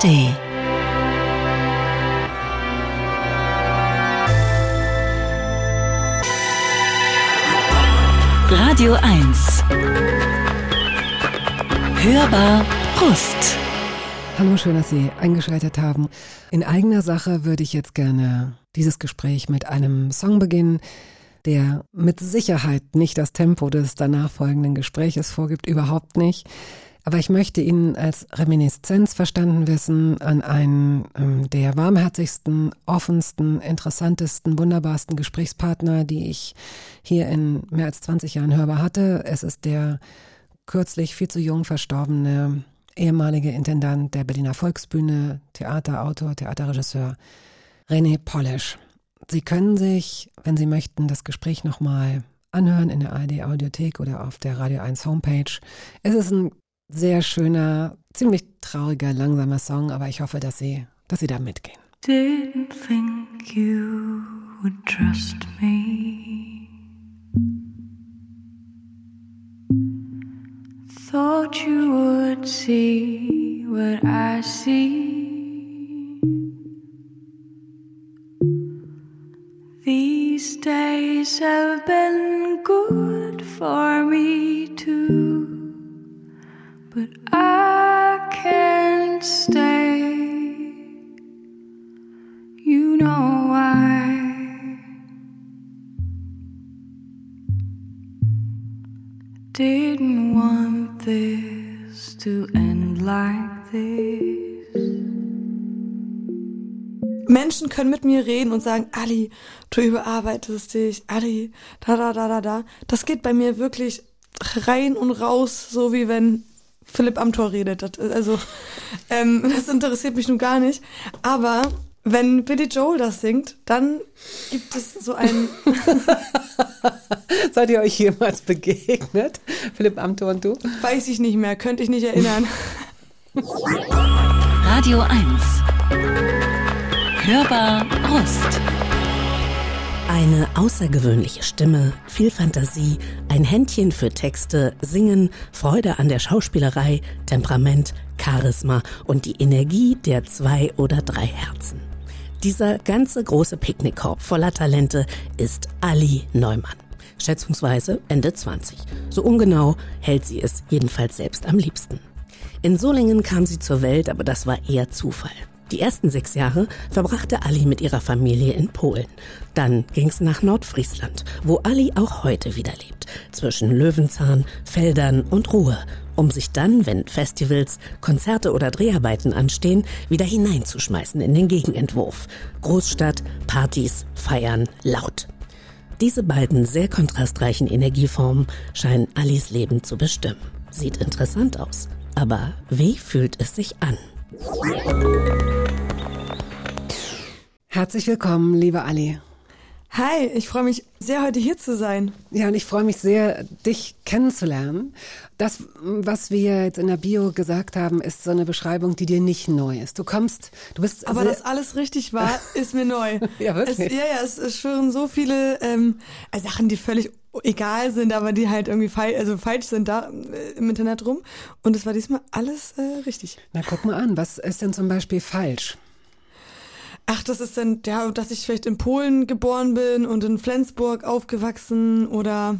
ARD. Radio 1. Hörbar Brust. Hallo, schön, dass Sie eingeschaltet haben. In eigener Sache würde ich jetzt gerne dieses Gespräch mit einem Song beginnen, der mit Sicherheit nicht das Tempo des danach folgenden Gespräches vorgibt, überhaupt nicht. Aber ich möchte ihn als Reminiszenz verstanden wissen an einen ähm, der warmherzigsten, offensten, interessantesten, wunderbarsten Gesprächspartner, die ich hier in mehr als 20 Jahren hörbar hatte. Es ist der kürzlich viel zu jung verstorbene ehemalige Intendant der Berliner Volksbühne, Theaterautor, Theaterregisseur René Polish. Sie können sich, wenn Sie möchten, das Gespräch nochmal anhören in der ARD Audiothek oder auf der Radio 1 Homepage. Es ist ein sehr schöner, ziemlich trauriger, langsamer Song, aber ich hoffe, dass Sie, dass Sie da mitgehen. Didn't think you would trust me. Thought you would see what I see. These days have been good for me too. But I can't stay. You know why. Didn't want this to end like this. Menschen können mit mir reden und sagen, Ali, du überarbeitest dich, Ali, da, da, da, da, da. Das geht bei mir wirklich rein und raus, so wie wenn Philipp Amthor redet. Das, also, ähm, das interessiert mich nun gar nicht. Aber wenn Billy Joel das singt, dann gibt es so einen. Seid ihr euch jemals begegnet? Philipp Amthor und du? Weiß ich nicht mehr, könnte ich nicht erinnern. Radio 1. Hörbar Brust. Eine außergewöhnliche Stimme, viel Fantasie, ein Händchen für Texte, Singen, Freude an der Schauspielerei, Temperament, Charisma und die Energie der zwei oder drei Herzen. Dieser ganze große Picknickkorb voller Talente ist Ali Neumann. Schätzungsweise Ende 20. So ungenau hält sie es jedenfalls selbst am liebsten. In Solingen kam sie zur Welt, aber das war eher Zufall. Die ersten sechs Jahre verbrachte Ali mit ihrer Familie in Polen. Dann ging's nach Nordfriesland, wo Ali auch heute wieder lebt, zwischen Löwenzahn, Feldern und Ruhe, um sich dann, wenn Festivals, Konzerte oder Dreharbeiten anstehen, wieder hineinzuschmeißen in den Gegenentwurf. Großstadt, Partys, Feiern, laut. Diese beiden sehr kontrastreichen Energieformen scheinen Alis Leben zu bestimmen. Sieht interessant aus. Aber wie fühlt es sich an? Herzlich willkommen, liebe Ali. Hi, ich freue mich sehr, heute hier zu sein. Ja, und ich freue mich sehr, dich kennenzulernen. Das, was wir jetzt in der Bio gesagt haben, ist so eine Beschreibung, die dir nicht neu ist. Du kommst, du bist. Aber dass alles richtig war, ist mir neu. ja, wirklich. Es, ja, ja, es, es schwören so viele ähm, Sachen, die völlig egal sind, aber die halt irgendwie falsch, also falsch sind da äh, im Internet rum. Und es war diesmal alles äh, richtig. Na, guck mal an, was ist denn zum Beispiel falsch? Ach, das ist dann, ja, dass ich vielleicht in Polen geboren bin und in Flensburg aufgewachsen oder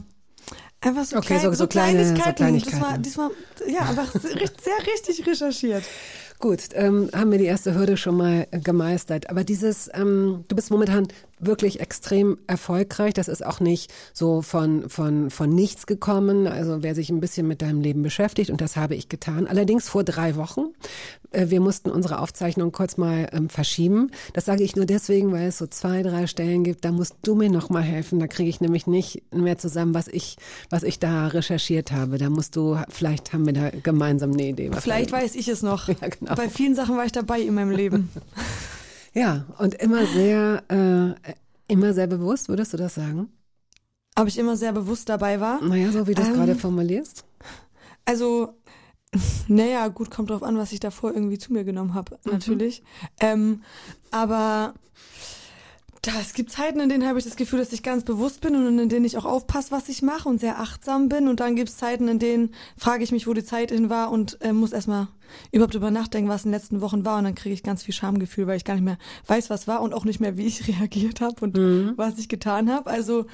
einfach so, okay, klein, so, so, so kleine, Kleinigkeiten. So Kleinigkeiten. Das war, diesmal, ja, einfach sehr richtig recherchiert. Gut, ähm, haben wir die erste Hürde schon mal gemeistert. Aber dieses, ähm, du bist momentan wirklich extrem erfolgreich. Das ist auch nicht so von, von, von nichts gekommen. Also wer sich ein bisschen mit deinem Leben beschäftigt, und das habe ich getan. Allerdings vor drei Wochen. Äh, wir mussten unsere Aufzeichnung kurz mal ähm, verschieben. Das sage ich nur deswegen, weil es so zwei, drei Stellen gibt. Da musst du mir noch mal helfen. Da kriege ich nämlich nicht mehr zusammen, was ich, was ich da recherchiert habe. Da musst du, vielleicht haben wir da gemeinsam eine Idee. vielleicht weiß ich es noch. Ja, genau. Bei vielen Sachen war ich dabei in meinem Leben. ja, und immer sehr, äh, immer sehr bewusst, würdest du das sagen? Ob ich immer sehr bewusst dabei war? Naja, so wie du es Ähm, gerade formulierst. Also, naja, gut, kommt drauf an, was ich davor irgendwie zu mir genommen habe, Mhm. natürlich. Ähm, aber es gibt Zeiten, in denen habe ich das Gefühl, dass ich ganz bewusst bin und in denen ich auch aufpasse, was ich mache und sehr achtsam bin. Und dann gibt es Zeiten, in denen frage ich mich, wo die Zeit hin war und äh, muss erstmal überhaupt über nachdenken, was in den letzten Wochen war. Und dann kriege ich ganz viel Schamgefühl, weil ich gar nicht mehr weiß, was war und auch nicht mehr, wie ich reagiert habe und mhm. was ich getan habe. Also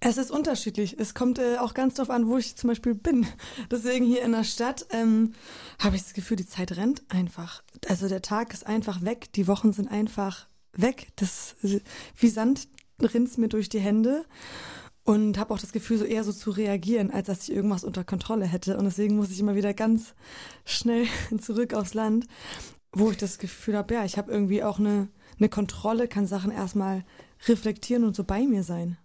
es ist unterschiedlich. Es kommt äh, auch ganz darauf an, wo ich zum Beispiel bin. Deswegen hier in der Stadt ähm, habe ich das Gefühl, die Zeit rennt einfach. Also der Tag ist einfach weg, die Wochen sind einfach weg. Das wie Sand rinnt mir durch die Hände und habe auch das Gefühl, so eher so zu reagieren, als dass ich irgendwas unter Kontrolle hätte. Und deswegen muss ich immer wieder ganz schnell zurück aufs Land, wo ich das Gefühl habe, ja, ich habe irgendwie auch eine, eine Kontrolle, kann Sachen erstmal reflektieren und so bei mir sein.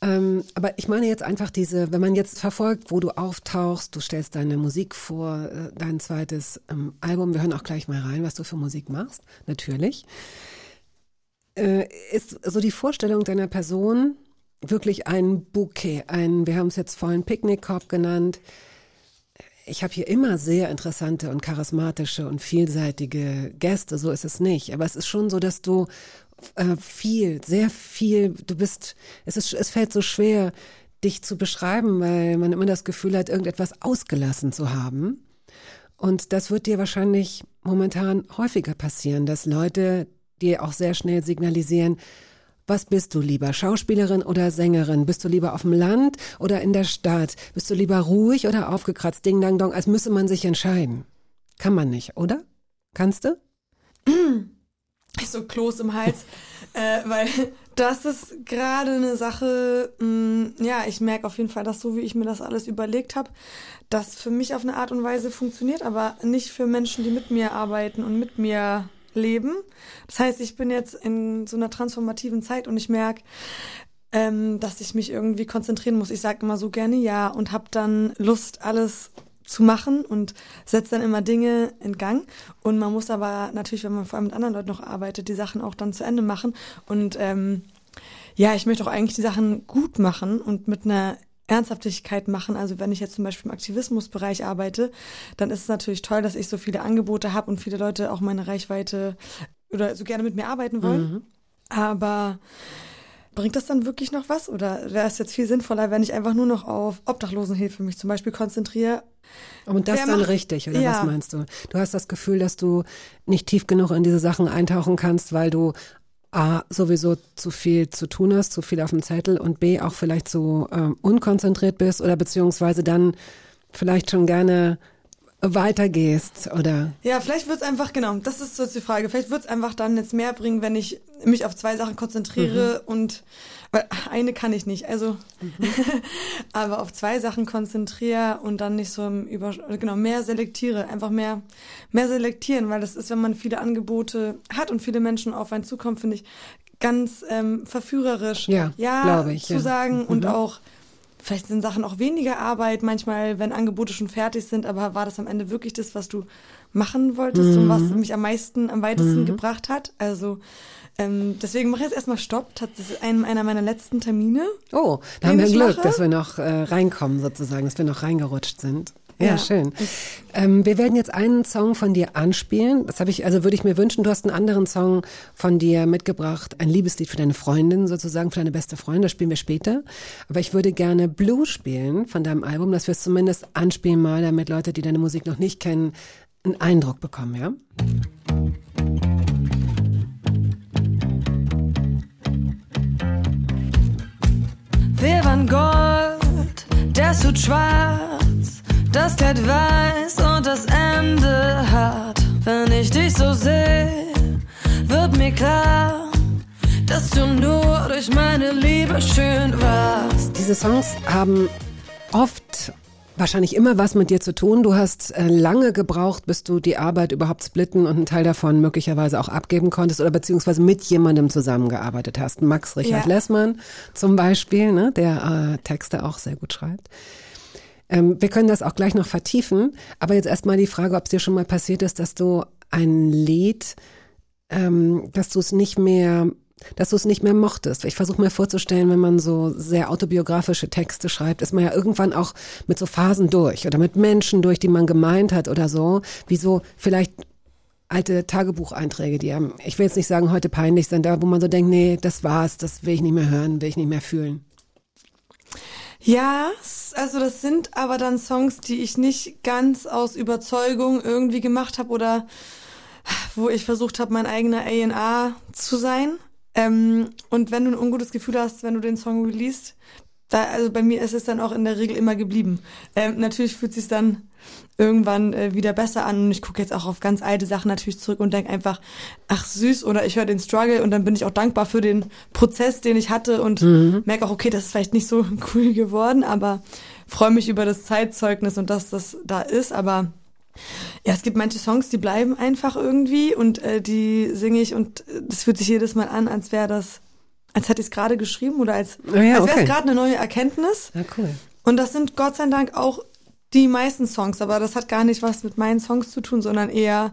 Ähm, aber ich meine jetzt einfach diese, wenn man jetzt verfolgt, wo du auftauchst, du stellst deine Musik vor, äh, dein zweites ähm, Album, wir hören auch gleich mal rein, was du für Musik machst, natürlich ist so die Vorstellung deiner Person wirklich ein Bouquet, ein, wir haben es jetzt vorhin Picknickkorb genannt. Ich habe hier immer sehr interessante und charismatische und vielseitige Gäste, so ist es nicht. Aber es ist schon so, dass du äh, viel, sehr viel, du bist, es ist, es fällt so schwer, dich zu beschreiben, weil man immer das Gefühl hat, irgendetwas ausgelassen zu haben. Und das wird dir wahrscheinlich momentan häufiger passieren, dass Leute dir auch sehr schnell signalisieren, was bist du lieber, Schauspielerin oder Sängerin? Bist du lieber auf dem Land oder in der Stadt? Bist du lieber ruhig oder aufgekratzt, ding dang dong, als müsse man sich entscheiden? Kann man nicht, oder? Kannst du? Ich so Kloß im Hals, äh, weil das ist gerade eine Sache, mh, mm, ja, ich merke auf jeden Fall, dass so wie ich mir das alles überlegt habe, das für mich auf eine Art und Weise funktioniert, aber nicht für Menschen, die mit mir arbeiten und mit mir leben. Das heißt, ich bin jetzt in so einer transformativen Zeit und ich merke, ähm, dass ich mich irgendwie konzentrieren muss. Ich sage immer so gerne ja und habe dann Lust, alles zu machen und setze dann immer Dinge in Gang. Und man muss aber natürlich, wenn man vor allem mit anderen Leuten noch arbeitet, die Sachen auch dann zu Ende machen. Und ähm, ja, ich möchte auch eigentlich die Sachen gut machen und mit einer Ernsthaftigkeit machen. Also wenn ich jetzt zum Beispiel im Aktivismusbereich arbeite, dann ist es natürlich toll, dass ich so viele Angebote habe und viele Leute auch meine Reichweite oder so gerne mit mir arbeiten wollen. Mhm. Aber bringt das dann wirklich noch was? Oder wäre es jetzt viel sinnvoller, wenn ich einfach nur noch auf Obdachlosenhilfe mich zum Beispiel konzentriere? Und das Wer dann macht, richtig, oder ja. was meinst du? Du hast das Gefühl, dass du nicht tief genug in diese Sachen eintauchen kannst, weil du A, sowieso zu viel zu tun hast, zu viel auf dem Zettel und B, auch vielleicht so ähm, unkonzentriert bist oder beziehungsweise dann vielleicht schon gerne weitergehst oder? Ja, vielleicht wird's einfach, genau, das ist so die Frage. Vielleicht wird's einfach dann jetzt mehr bringen, wenn ich mich auf zwei Sachen konzentriere mhm. und weil eine kann ich nicht, also mhm. aber auf zwei Sachen konzentriere und dann nicht so im Über genau mehr selektiere, einfach mehr mehr selektieren, weil das ist, wenn man viele Angebote hat und viele Menschen auf einen zukommen, finde ich ganz ähm, verführerisch, ja, ja ich, zu ja. sagen mhm. und auch vielleicht sind Sachen auch weniger Arbeit, manchmal, wenn Angebote schon fertig sind, aber war das am Ende wirklich das, was du machen wolltest mhm. und was mhm. mich am meisten, am weitesten mhm. gebracht hat? Also ähm, deswegen mache ich jetzt erstmal Stopp. Das ist ein, einer meiner letzten Termine. Oh, da haben wir Glück, mache. dass wir noch äh, reinkommen sozusagen, dass wir noch reingerutscht sind. Ja, ja. schön. Ähm, wir werden jetzt einen Song von dir anspielen. Das habe ich, also würde ich mir wünschen, du hast einen anderen Song von dir mitgebracht, ein Liebeslied für deine Freundin sozusagen, für deine beste Freundin. Das spielen wir später. Aber ich würde gerne Blue spielen von deinem Album, dass wir es zumindest anspielen mal, damit Leute, die deine Musik noch nicht kennen, einen Eindruck bekommen, ja? Wir waren Gold, der Suit schwarz das Kleid weiß und das Ende hart. Wenn ich dich so sehe, wird mir klar, dass du nur durch meine Liebe schön warst. Diese Songs haben oft wahrscheinlich immer was mit dir zu tun. Du hast äh, lange gebraucht, bis du die Arbeit überhaupt splitten und einen Teil davon möglicherweise auch abgeben konntest oder beziehungsweise mit jemandem zusammengearbeitet hast. Max Richard ja. Lessmann zum Beispiel, ne, der äh, Texte auch sehr gut schreibt. Ähm, wir können das auch gleich noch vertiefen, aber jetzt erstmal die Frage, ob es dir schon mal passiert ist, dass du ein Lied, ähm, dass du es nicht mehr dass du es nicht mehr mochtest. Ich versuche mir vorzustellen, wenn man so sehr autobiografische Texte schreibt, ist man ja irgendwann auch mit so Phasen durch oder mit Menschen durch, die man gemeint hat oder so, wie so vielleicht alte Tagebucheinträge, die einem, ich will jetzt nicht sagen, heute peinlich sind, da wo man so denkt, nee, das war's, das will ich nicht mehr hören, will ich nicht mehr fühlen? Ja, also das sind aber dann Songs, die ich nicht ganz aus Überzeugung irgendwie gemacht habe oder wo ich versucht habe, mein eigener A&R zu sein. Ähm, und wenn du ein ungutes Gefühl hast, wenn du den Song releast, da, also bei mir ist es dann auch in der Regel immer geblieben. Ähm, natürlich fühlt sich dann irgendwann äh, wieder besser an und ich gucke jetzt auch auf ganz alte Sachen natürlich zurück und denke einfach, ach süß oder ich höre den Struggle und dann bin ich auch dankbar für den Prozess, den ich hatte und mhm. merke auch, okay, das ist vielleicht nicht so cool geworden, aber freue mich über das Zeitzeugnis und dass das da ist, aber ja, es gibt manche Songs, die bleiben einfach irgendwie und äh, die singe ich und das fühlt sich jedes Mal an, als wäre das, als hätte ich es gerade geschrieben oder als, oh ja, als wäre es okay. gerade eine neue Erkenntnis. Ja, cool. Und das sind Gott sei Dank auch die meisten Songs, aber das hat gar nicht was mit meinen Songs zu tun, sondern eher,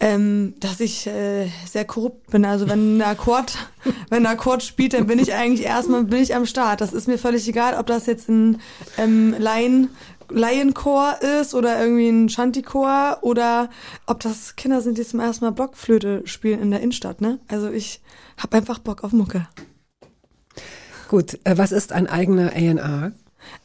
ähm, dass ich äh, sehr korrupt bin. Also wenn ein Akkord, wenn ein Akkord spielt, dann bin ich eigentlich erstmal bin ich am Start. Das ist mir völlig egal, ob das jetzt ein ähm, Laien Laienchor ist oder irgendwie ein Shantychor oder ob das Kinder sind, die zum ersten Mal Blockflöte spielen in der Innenstadt. Ne? Also ich habe einfach Bock auf Mucke. Gut, äh, was ist ein eigener A&R?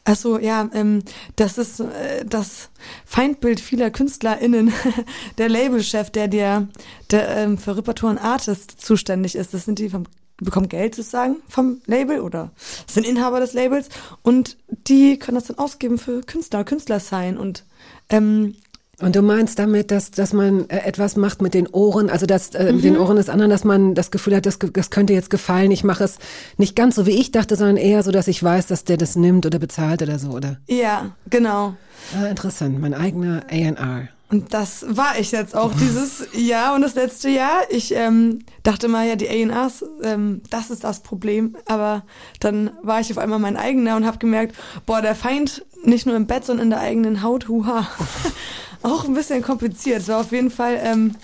Achso, ja, ähm, das ist äh, das Feindbild vieler KünstlerInnen. der Labelchef, der dir der, ähm, für Repertoire und Artist zuständig ist, das sind die vom bekommen Geld sozusagen vom Label oder sind Inhaber des Labels und die können das dann ausgeben für Künstler, Künstler sein und ähm, und du meinst damit, dass, dass man äh, etwas macht mit den Ohren, also dass äh, mit den Ohren des anderen, dass man das Gefühl hat, das, das könnte jetzt gefallen. Ich mache es nicht ganz so, wie ich dachte, sondern eher so, dass ich weiß, dass der das nimmt oder bezahlt oder so, oder? Ja, genau. Ah, interessant, mein eigener A&R. Und das war ich jetzt auch dieses Jahr und das letzte Jahr. Ich ähm, dachte mal, ja, die A&Rs, ähm, das ist das Problem. Aber dann war ich auf einmal mein eigener und habe gemerkt, boah, der Feind nicht nur im Bett, sondern in der eigenen Haut, huha. auch ein bisschen kompliziert. Es war auf jeden Fall, ähm,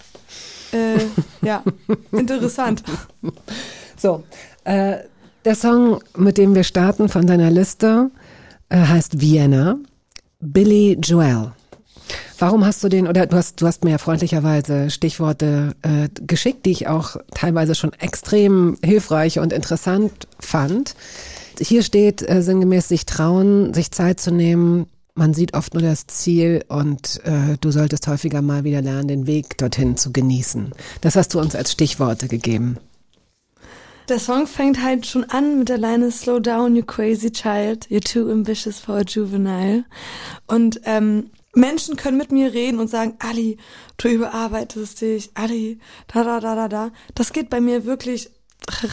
äh, ja, interessant. So, äh, der Song, mit dem wir starten von deiner Liste, äh, heißt Vienna, Billy Joel. Warum hast du den, oder du hast, du hast mir ja freundlicherweise Stichworte äh, geschickt, die ich auch teilweise schon extrem hilfreich und interessant fand. Hier steht äh, sinngemäß, sich trauen, sich Zeit zu nehmen. Man sieht oft nur das Ziel und äh, du solltest häufiger mal wieder lernen, den Weg dorthin zu genießen. Das hast du uns als Stichworte gegeben. Der Song fängt halt schon an mit der Line Slow down, you crazy child, you're too ambitious for a juvenile. Und ähm, Menschen können mit mir reden und sagen, Ali, du überarbeitest dich, Ali, da, da, da, da, da. Das geht bei mir wirklich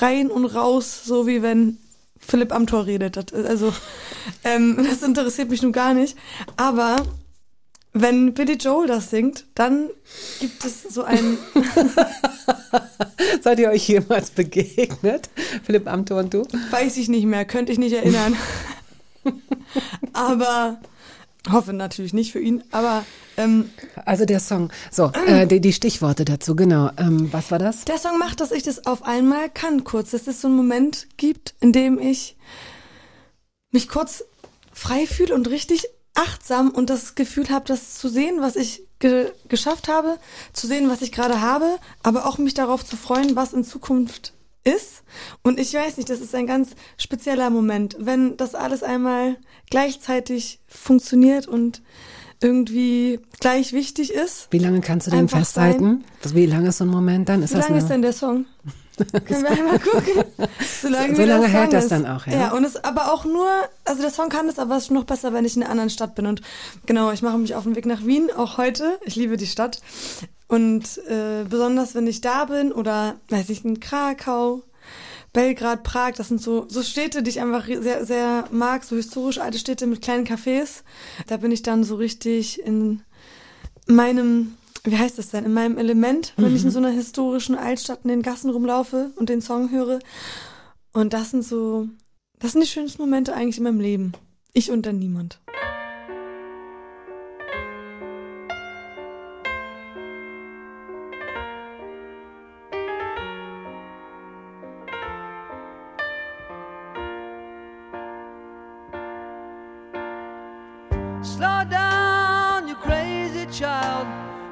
rein und raus, so wie wenn Philipp Amthor redet. Das, also, ähm, das interessiert mich nun gar nicht. Aber wenn Billy Joel das singt, dann gibt es so ein. Seid ihr euch jemals begegnet, Philipp Amthor und du? Weiß ich nicht mehr, könnte ich nicht erinnern. Aber Hoffe natürlich nicht für ihn, aber ähm, also der Song. So, äh, die, die Stichworte dazu, genau. Ähm, was war das? Der Song macht, dass ich das auf einmal kann, kurz, dass es so einen Moment gibt, in dem ich mich kurz frei fühle und richtig achtsam und das Gefühl habe, das zu sehen, was ich ge geschafft habe, zu sehen, was ich gerade habe, aber auch mich darauf zu freuen, was in Zukunft ist. Und ich weiß nicht, das ist ein ganz spezieller Moment, wenn das alles einmal gleichzeitig funktioniert und irgendwie gleich wichtig ist. Wie lange kannst du den festhalten? Sein. Wie lange ist so ein Moment dann? Ist Wie lange ist denn der Song? Können wir einmal gucken. So lange, so lange hält das dann auch, ja. Ja, und es aber auch nur, also der Song kann es, aber es ist noch besser, wenn ich in einer anderen Stadt bin. Und genau, ich mache mich auf den Weg nach Wien, auch heute. Ich liebe die Stadt. Und äh, besonders, wenn ich da bin oder, weiß ich, in Krakau, Belgrad, Prag, das sind so, so Städte, die ich einfach sehr, sehr mag, so historisch alte Städte mit kleinen Cafés. Da bin ich dann so richtig in meinem, wie heißt das denn, in meinem Element, wenn mhm. ich in mhm. so einer historischen Altstadt in den Gassen rumlaufe und den Song höre. Und das sind so, das sind die schönsten Momente eigentlich in meinem Leben. Ich und dann niemand.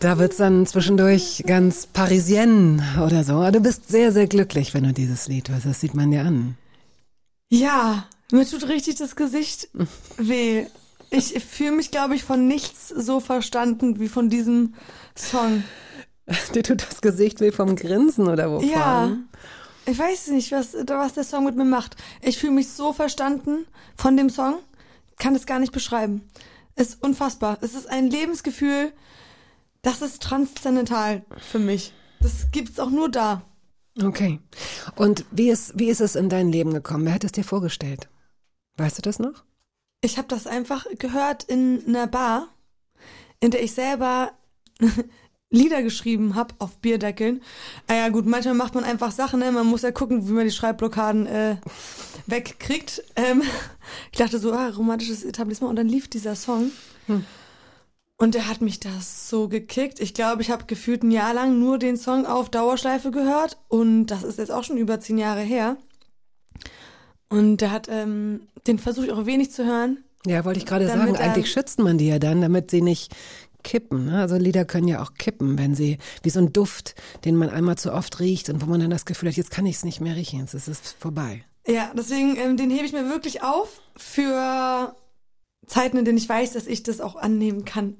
Da wird's dann zwischendurch ganz parisien oder so. Du bist sehr, sehr glücklich, wenn du dieses Lied hörst. Das sieht man dir an. Ja, mir tut richtig das Gesicht weh. Ich fühle mich, glaube ich, von nichts so verstanden wie von diesem Song. Dir tut das Gesicht weh vom Grinsen oder wovon? Ja. Ich weiß nicht, was, was der Song mit mir macht. Ich fühle mich so verstanden von dem Song, kann es gar nicht beschreiben. Ist unfassbar. Es ist ein Lebensgefühl, das ist transzendental für mich. Das gibt's auch nur da. Okay. Und wie ist, wie ist es in dein Leben gekommen? Wer hat es dir vorgestellt? Weißt du das noch? Ich habe das einfach gehört in einer Bar, in der ich selber Lieder geschrieben habe auf Bierdeckeln. Ah ja gut, manchmal macht man einfach Sachen, ne? man muss ja gucken, wie man die Schreibblockaden äh, wegkriegt. Ähm, ich dachte so, ah, romantisches Etablissement und dann lief dieser Song. Hm. Und der hat mich das so gekickt. Ich glaube, ich habe gefühlt ein Jahr lang nur den Song auf Dauerschleife gehört und das ist jetzt auch schon über zehn Jahre her. Und der hat, ähm, den versuche ich auch wenig zu hören. Ja, wollte ich gerade sagen, eigentlich schützt man die ja dann, damit sie nicht kippen. Ne? Also Lieder können ja auch kippen, wenn sie, wie so ein Duft, den man einmal zu oft riecht und wo man dann das Gefühl hat, jetzt kann ich es nicht mehr riechen, jetzt ist es vorbei. Ja, deswegen, ähm, den hebe ich mir wirklich auf für Zeiten, in denen ich weiß, dass ich das auch annehmen kann.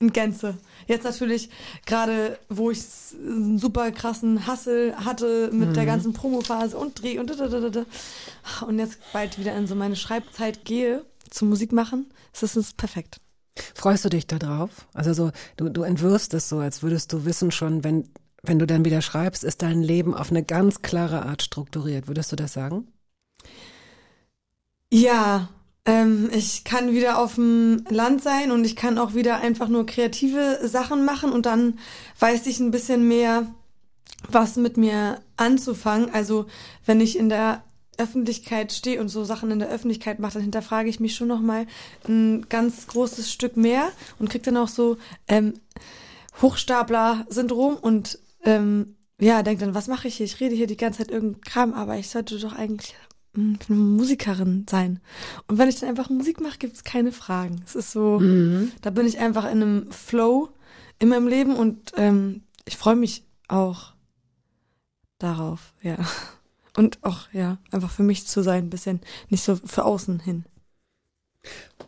In Gänze. Jetzt natürlich, gerade wo ich einen super krassen Hassel hatte mit mhm. der ganzen Promophase und Dreh und da, da, da, da. und jetzt bald wieder in so meine Schreibzeit gehe zum Musik machen, ist das perfekt. Freust du dich da drauf? Also so, du, du entwirfst es so, als würdest du wissen schon, wenn, wenn du dann wieder schreibst, ist dein Leben auf eine ganz klare Art strukturiert. Würdest du das sagen? Ja, ähm, ich kann wieder auf dem Land sein und ich kann auch wieder einfach nur kreative Sachen machen und dann weiß ich ein bisschen mehr, was mit mir anzufangen. Also wenn ich in der Öffentlichkeit stehe und so Sachen in der Öffentlichkeit mache, dann hinterfrage ich mich schon noch mal ein ganz großes Stück mehr und kriege dann auch so ähm, Hochstapler-Syndrom und ähm, ja, denke dann, was mache ich hier? Ich rede hier die ganze Zeit irgendein Kram, aber ich sollte doch eigentlich eine Musikerin sein. Und wenn ich dann einfach Musik mache, gibt es keine Fragen. Es ist so, mhm. da bin ich einfach in einem Flow in meinem Leben und ähm, ich freue mich auch darauf, ja. Und auch, ja, einfach für mich zu sein, ein bisschen nicht so für außen hin.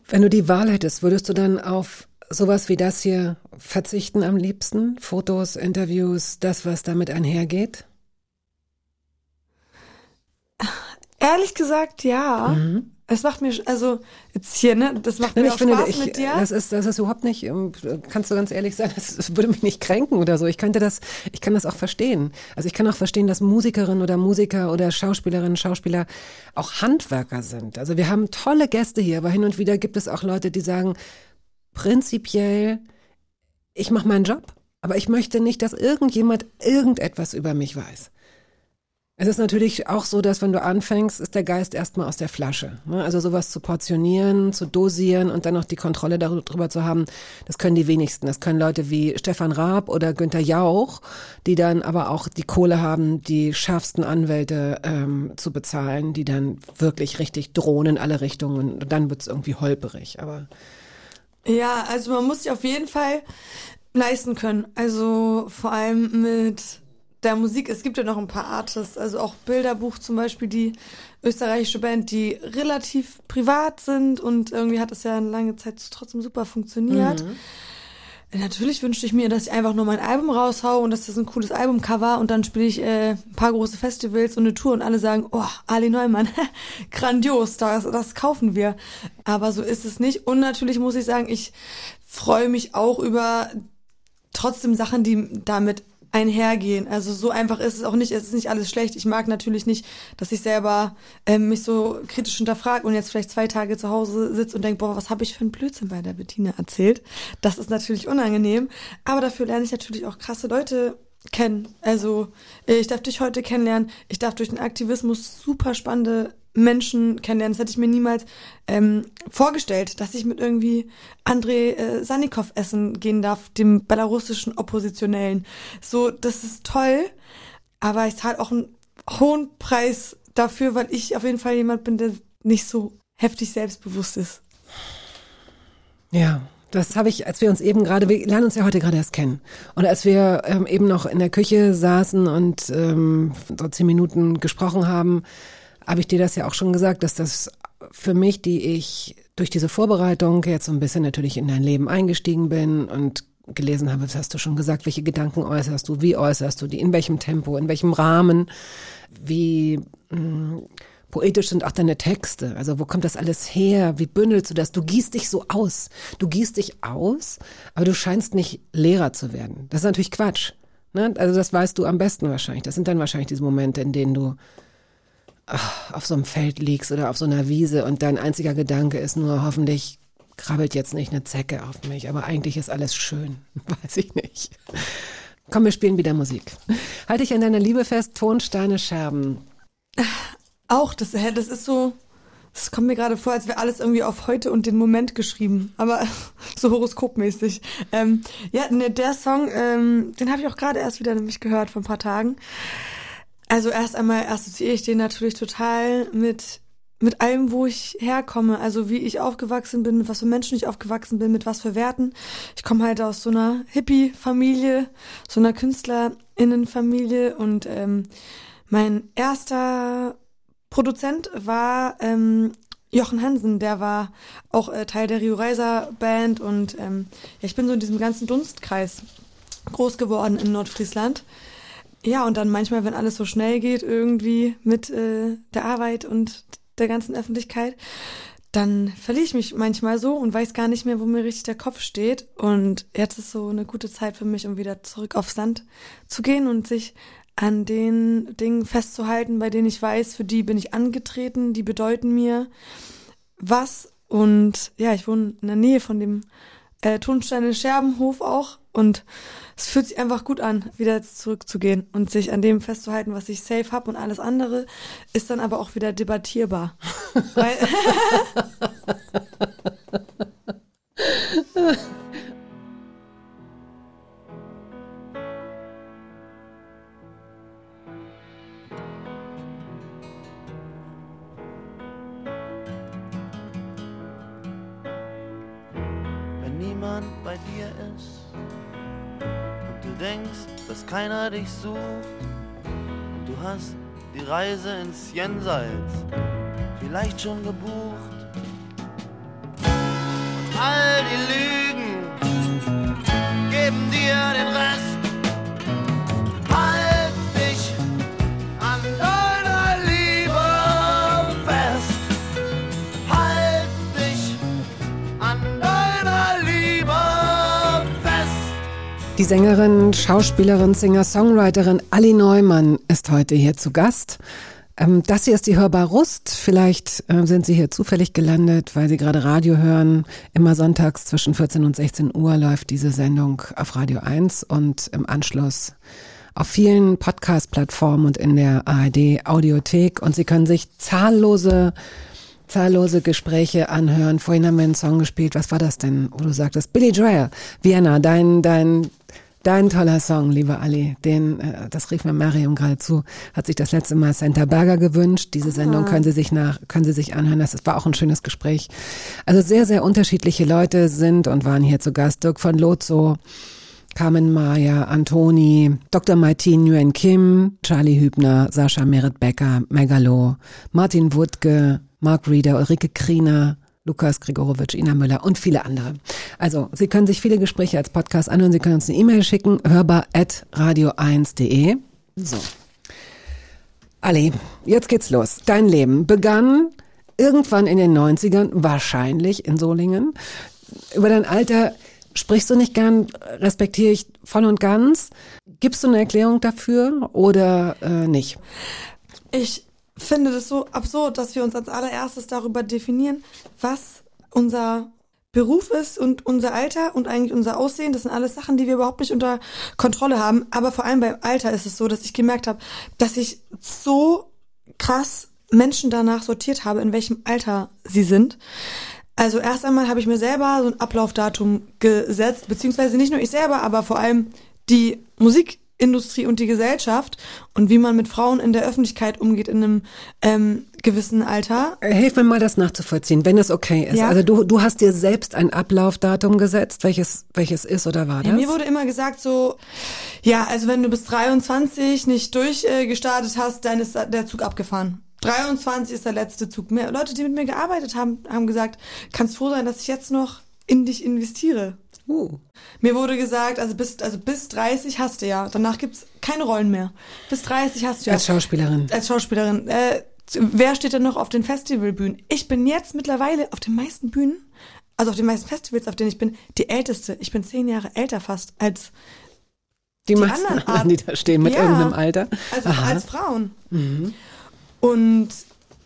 Wenn du die Wahl hättest, würdest du dann auf sowas wie das hier verzichten am liebsten? Fotos, Interviews, das, was damit einhergeht? Ehrlich gesagt, ja. Mhm. Es macht mir, also jetzt hier, ne, das macht Nein, mir auch finde, Spaß ich, mit dir. Das ist, das ist überhaupt nicht, ähm, kannst du ganz ehrlich sagen, das würde mich nicht kränken oder so. Ich könnte das, ich kann das auch verstehen. Also ich kann auch verstehen, dass Musikerinnen oder Musiker oder Schauspielerinnen, Schauspieler auch Handwerker sind. Also wir haben tolle Gäste hier, aber hin und wieder gibt es auch Leute, die sagen, prinzipiell, ich mache meinen Job, aber ich möchte nicht, dass irgendjemand irgendetwas über mich weiß. Es ist natürlich auch so, dass wenn du anfängst, ist der Geist erstmal aus der Flasche. Ne? Also sowas zu portionieren, zu dosieren und dann noch die Kontrolle darüber zu haben, das können die wenigsten. Das können Leute wie Stefan Raab oder Günther Jauch, die dann aber auch die Kohle haben, die schärfsten Anwälte ähm, zu bezahlen, die dann wirklich richtig drohen in alle Richtungen. Und dann wird es irgendwie holperig. Aber ja, also man muss sich auf jeden Fall leisten können. Also vor allem mit der Musik, es gibt ja noch ein paar Artists, also auch Bilderbuch zum Beispiel, die österreichische Band, die relativ privat sind und irgendwie hat es ja eine lange Zeit trotzdem super funktioniert. Mhm. Natürlich wünschte ich mir, dass ich einfach nur mein Album raushau und dass das ein cooles Albumcover und dann spiele ich äh, ein paar große Festivals und eine Tour und alle sagen, oh, Ali Neumann, grandios, das, das kaufen wir. Aber so ist es nicht. Und natürlich muss ich sagen, ich freue mich auch über trotzdem Sachen, die damit einhergehen. Also so einfach ist es auch nicht. Es ist nicht alles schlecht. Ich mag natürlich nicht, dass ich selber ähm, mich so kritisch hinterfrage und jetzt vielleicht zwei Tage zu Hause sitze und denke, boah, was habe ich für einen Blödsinn bei der Bettina erzählt. Das ist natürlich unangenehm. Aber dafür lerne ich natürlich auch krasse Leute kennen. Also äh, ich darf dich heute kennenlernen. Ich darf durch den Aktivismus super spannende Menschen kennenlernen. Das hätte ich mir niemals ähm, vorgestellt, dass ich mit irgendwie Andrei äh, Sannikov essen gehen darf, dem belarussischen Oppositionellen. So, das ist toll, aber ich zahle auch einen hohen Preis dafür, weil ich auf jeden Fall jemand bin, der nicht so heftig selbstbewusst ist. Ja, das habe ich, als wir uns eben gerade, wir lernen uns ja heute gerade erst kennen. Und als wir ähm, eben noch in der Küche saßen und ähm, so zehn Minuten gesprochen haben, habe ich dir das ja auch schon gesagt, dass das für mich, die ich durch diese Vorbereitung jetzt so ein bisschen natürlich in dein Leben eingestiegen bin und gelesen habe, das hast du schon gesagt, welche Gedanken äußerst du, wie äußerst du die, in welchem Tempo, in welchem Rahmen, wie mh, mm, poetisch sind auch deine Texte. Also wo kommt das alles her? Wie bündelst du das? Du gießt dich so aus. Du gießt dich aus, aber du scheinst nicht Lehrer zu werden. Das ist natürlich Quatsch. Ne? Also das weißt du am besten wahrscheinlich. Das sind dann wahrscheinlich diese Momente, in denen du auf so einem Feld liegst oder auf so einer Wiese und dein einziger Gedanke ist nur, hoffentlich krabbelt jetzt nicht eine Zecke auf mich, aber eigentlich ist alles schön. Weiß ich nicht. Komm, wir spielen wieder Musik. Halte ich an deiner Liebe fest, Tonsteine, Scherben. Auch, das, das ist so, das kommt mir gerade vor, als wäre alles irgendwie auf heute und den Moment geschrieben, aber so horoskopmäßig. Ähm, ja, ne, der Song, ähm, den habe ich auch gerade erst wieder nämlich gehört vor ein paar Tagen. Also erst einmal assoziiere ich den natürlich total mit mit allem, wo ich herkomme, also wie ich aufgewachsen bin, mit was für Menschen ich aufgewachsen bin, mit was für Werten. Ich komme halt aus so einer Hippie-Familie, so einer KünstlerInnen-Familie und ähm, mein erster Produzent war ähm, Jochen Hansen, der war auch äh, Teil der Rio Reiser Band und ähm, ja, ich bin so in diesem ganzen Dunstkreis groß geworden in Nordfriesland. Ja, und dann manchmal, wenn alles so schnell geht, irgendwie mit äh, der Arbeit und der ganzen Öffentlichkeit, dann verliere ich mich manchmal so und weiß gar nicht mehr, wo mir richtig der Kopf steht. Und jetzt ist so eine gute Zeit für mich, um wieder zurück aufs Sand zu gehen und sich an den Dingen festzuhalten, bei denen ich weiß, für die bin ich angetreten, die bedeuten mir was. Und ja, ich wohne in der Nähe von dem äh, Tonsteine Scherbenhof auch. Und es fühlt sich einfach gut an, wieder zurückzugehen und sich an dem festzuhalten, was ich safe habe und alles andere ist dann aber auch wieder debattierbar. Weil keiner dich sucht. Du hast die Reise ins Jenseits vielleicht schon gebucht. Und all die Lügen geben dir den Rest. Die Sängerin, Schauspielerin, Singer, Songwriterin Ali Neumann ist heute hier zu Gast. Ähm, das hier ist die Hörbar Rust. Vielleicht äh, sind Sie hier zufällig gelandet, weil Sie gerade Radio hören. Immer sonntags zwischen 14 und 16 Uhr läuft diese Sendung auf Radio 1 und im Anschluss auf vielen Podcast-Plattformen und in der ARD Audiothek. Und Sie können sich zahllose zahllose Gespräche anhören. Vorhin haben wir einen Song gespielt. Was war das denn, wo du sagtest? Billy Joel, Vienna, dein, dein Dein toller Song, lieber Ali, den, äh, das rief mir Mariam gerade zu, hat sich das letzte Mal Santa Berger gewünscht. Diese Sendung können Sie sich nach, können Sie sich anhören. Das war auch ein schönes Gespräch. Also sehr, sehr unterschiedliche Leute sind und waren hier zu Gast. Dirk von Lozo, Carmen Maya, Antoni, Dr. Martin Nguyen Kim, Charlie Hübner, Sascha Merit Becker, Megalo, Martin Wuttke, Mark Reeder, Ulrike Kriener, Lukas Grigorowitsch, Ina Müller und viele andere. Also, Sie können sich viele Gespräche als Podcast anhören. Sie können uns eine E-Mail schicken, hörbar at radio1.de. So. Ali, jetzt geht's los. Dein Leben begann irgendwann in den 90ern, wahrscheinlich in Solingen. Über dein Alter sprichst du nicht gern, respektiere ich voll und ganz. Gibst du eine Erklärung dafür oder äh, nicht? Ich finde das so absurd, dass wir uns als allererstes darüber definieren, was unser Beruf ist und unser Alter und eigentlich unser Aussehen, das sind alles Sachen, die wir überhaupt nicht unter Kontrolle haben. Aber vor allem beim Alter ist es so, dass ich gemerkt habe, dass ich so krass Menschen danach sortiert habe, in welchem Alter sie sind. Also erst einmal habe ich mir selber so ein Ablaufdatum gesetzt, beziehungsweise nicht nur ich selber, aber vor allem die Musikindustrie und die Gesellschaft und wie man mit Frauen in der Öffentlichkeit umgeht in einem ähm, gewissen Alter. Hilf mir mal, das nachzuvollziehen, wenn es okay ist. Ja. Also du, du hast dir selbst ein Ablaufdatum gesetzt, welches, welches ist oder war das? Ja, mir wurde immer gesagt so, ja, also wenn du bis 23 nicht durchgestartet hast, dann ist der Zug abgefahren. 23 ist der letzte Zug. Mehr Leute, die mit mir gearbeitet haben, haben gesagt, kannst froh sein, dass ich jetzt noch in dich investiere. Uh. Mir wurde gesagt, also bis, also bis 30 hast du ja. Danach gibt's keine Rollen mehr. Bis 30 hast du ja. Als Schauspielerin. Als Schauspielerin. Äh, wer steht denn noch auf den Festivalbühnen? Ich bin jetzt mittlerweile auf den meisten Bühnen, also auf den meisten Festivals, auf denen ich bin, die älteste. Ich bin zehn Jahre älter fast als, Die, die meisten anderen anderen, die da stehen mit Ja. irgendeinem Alter. als, Aha. als Frauen. Und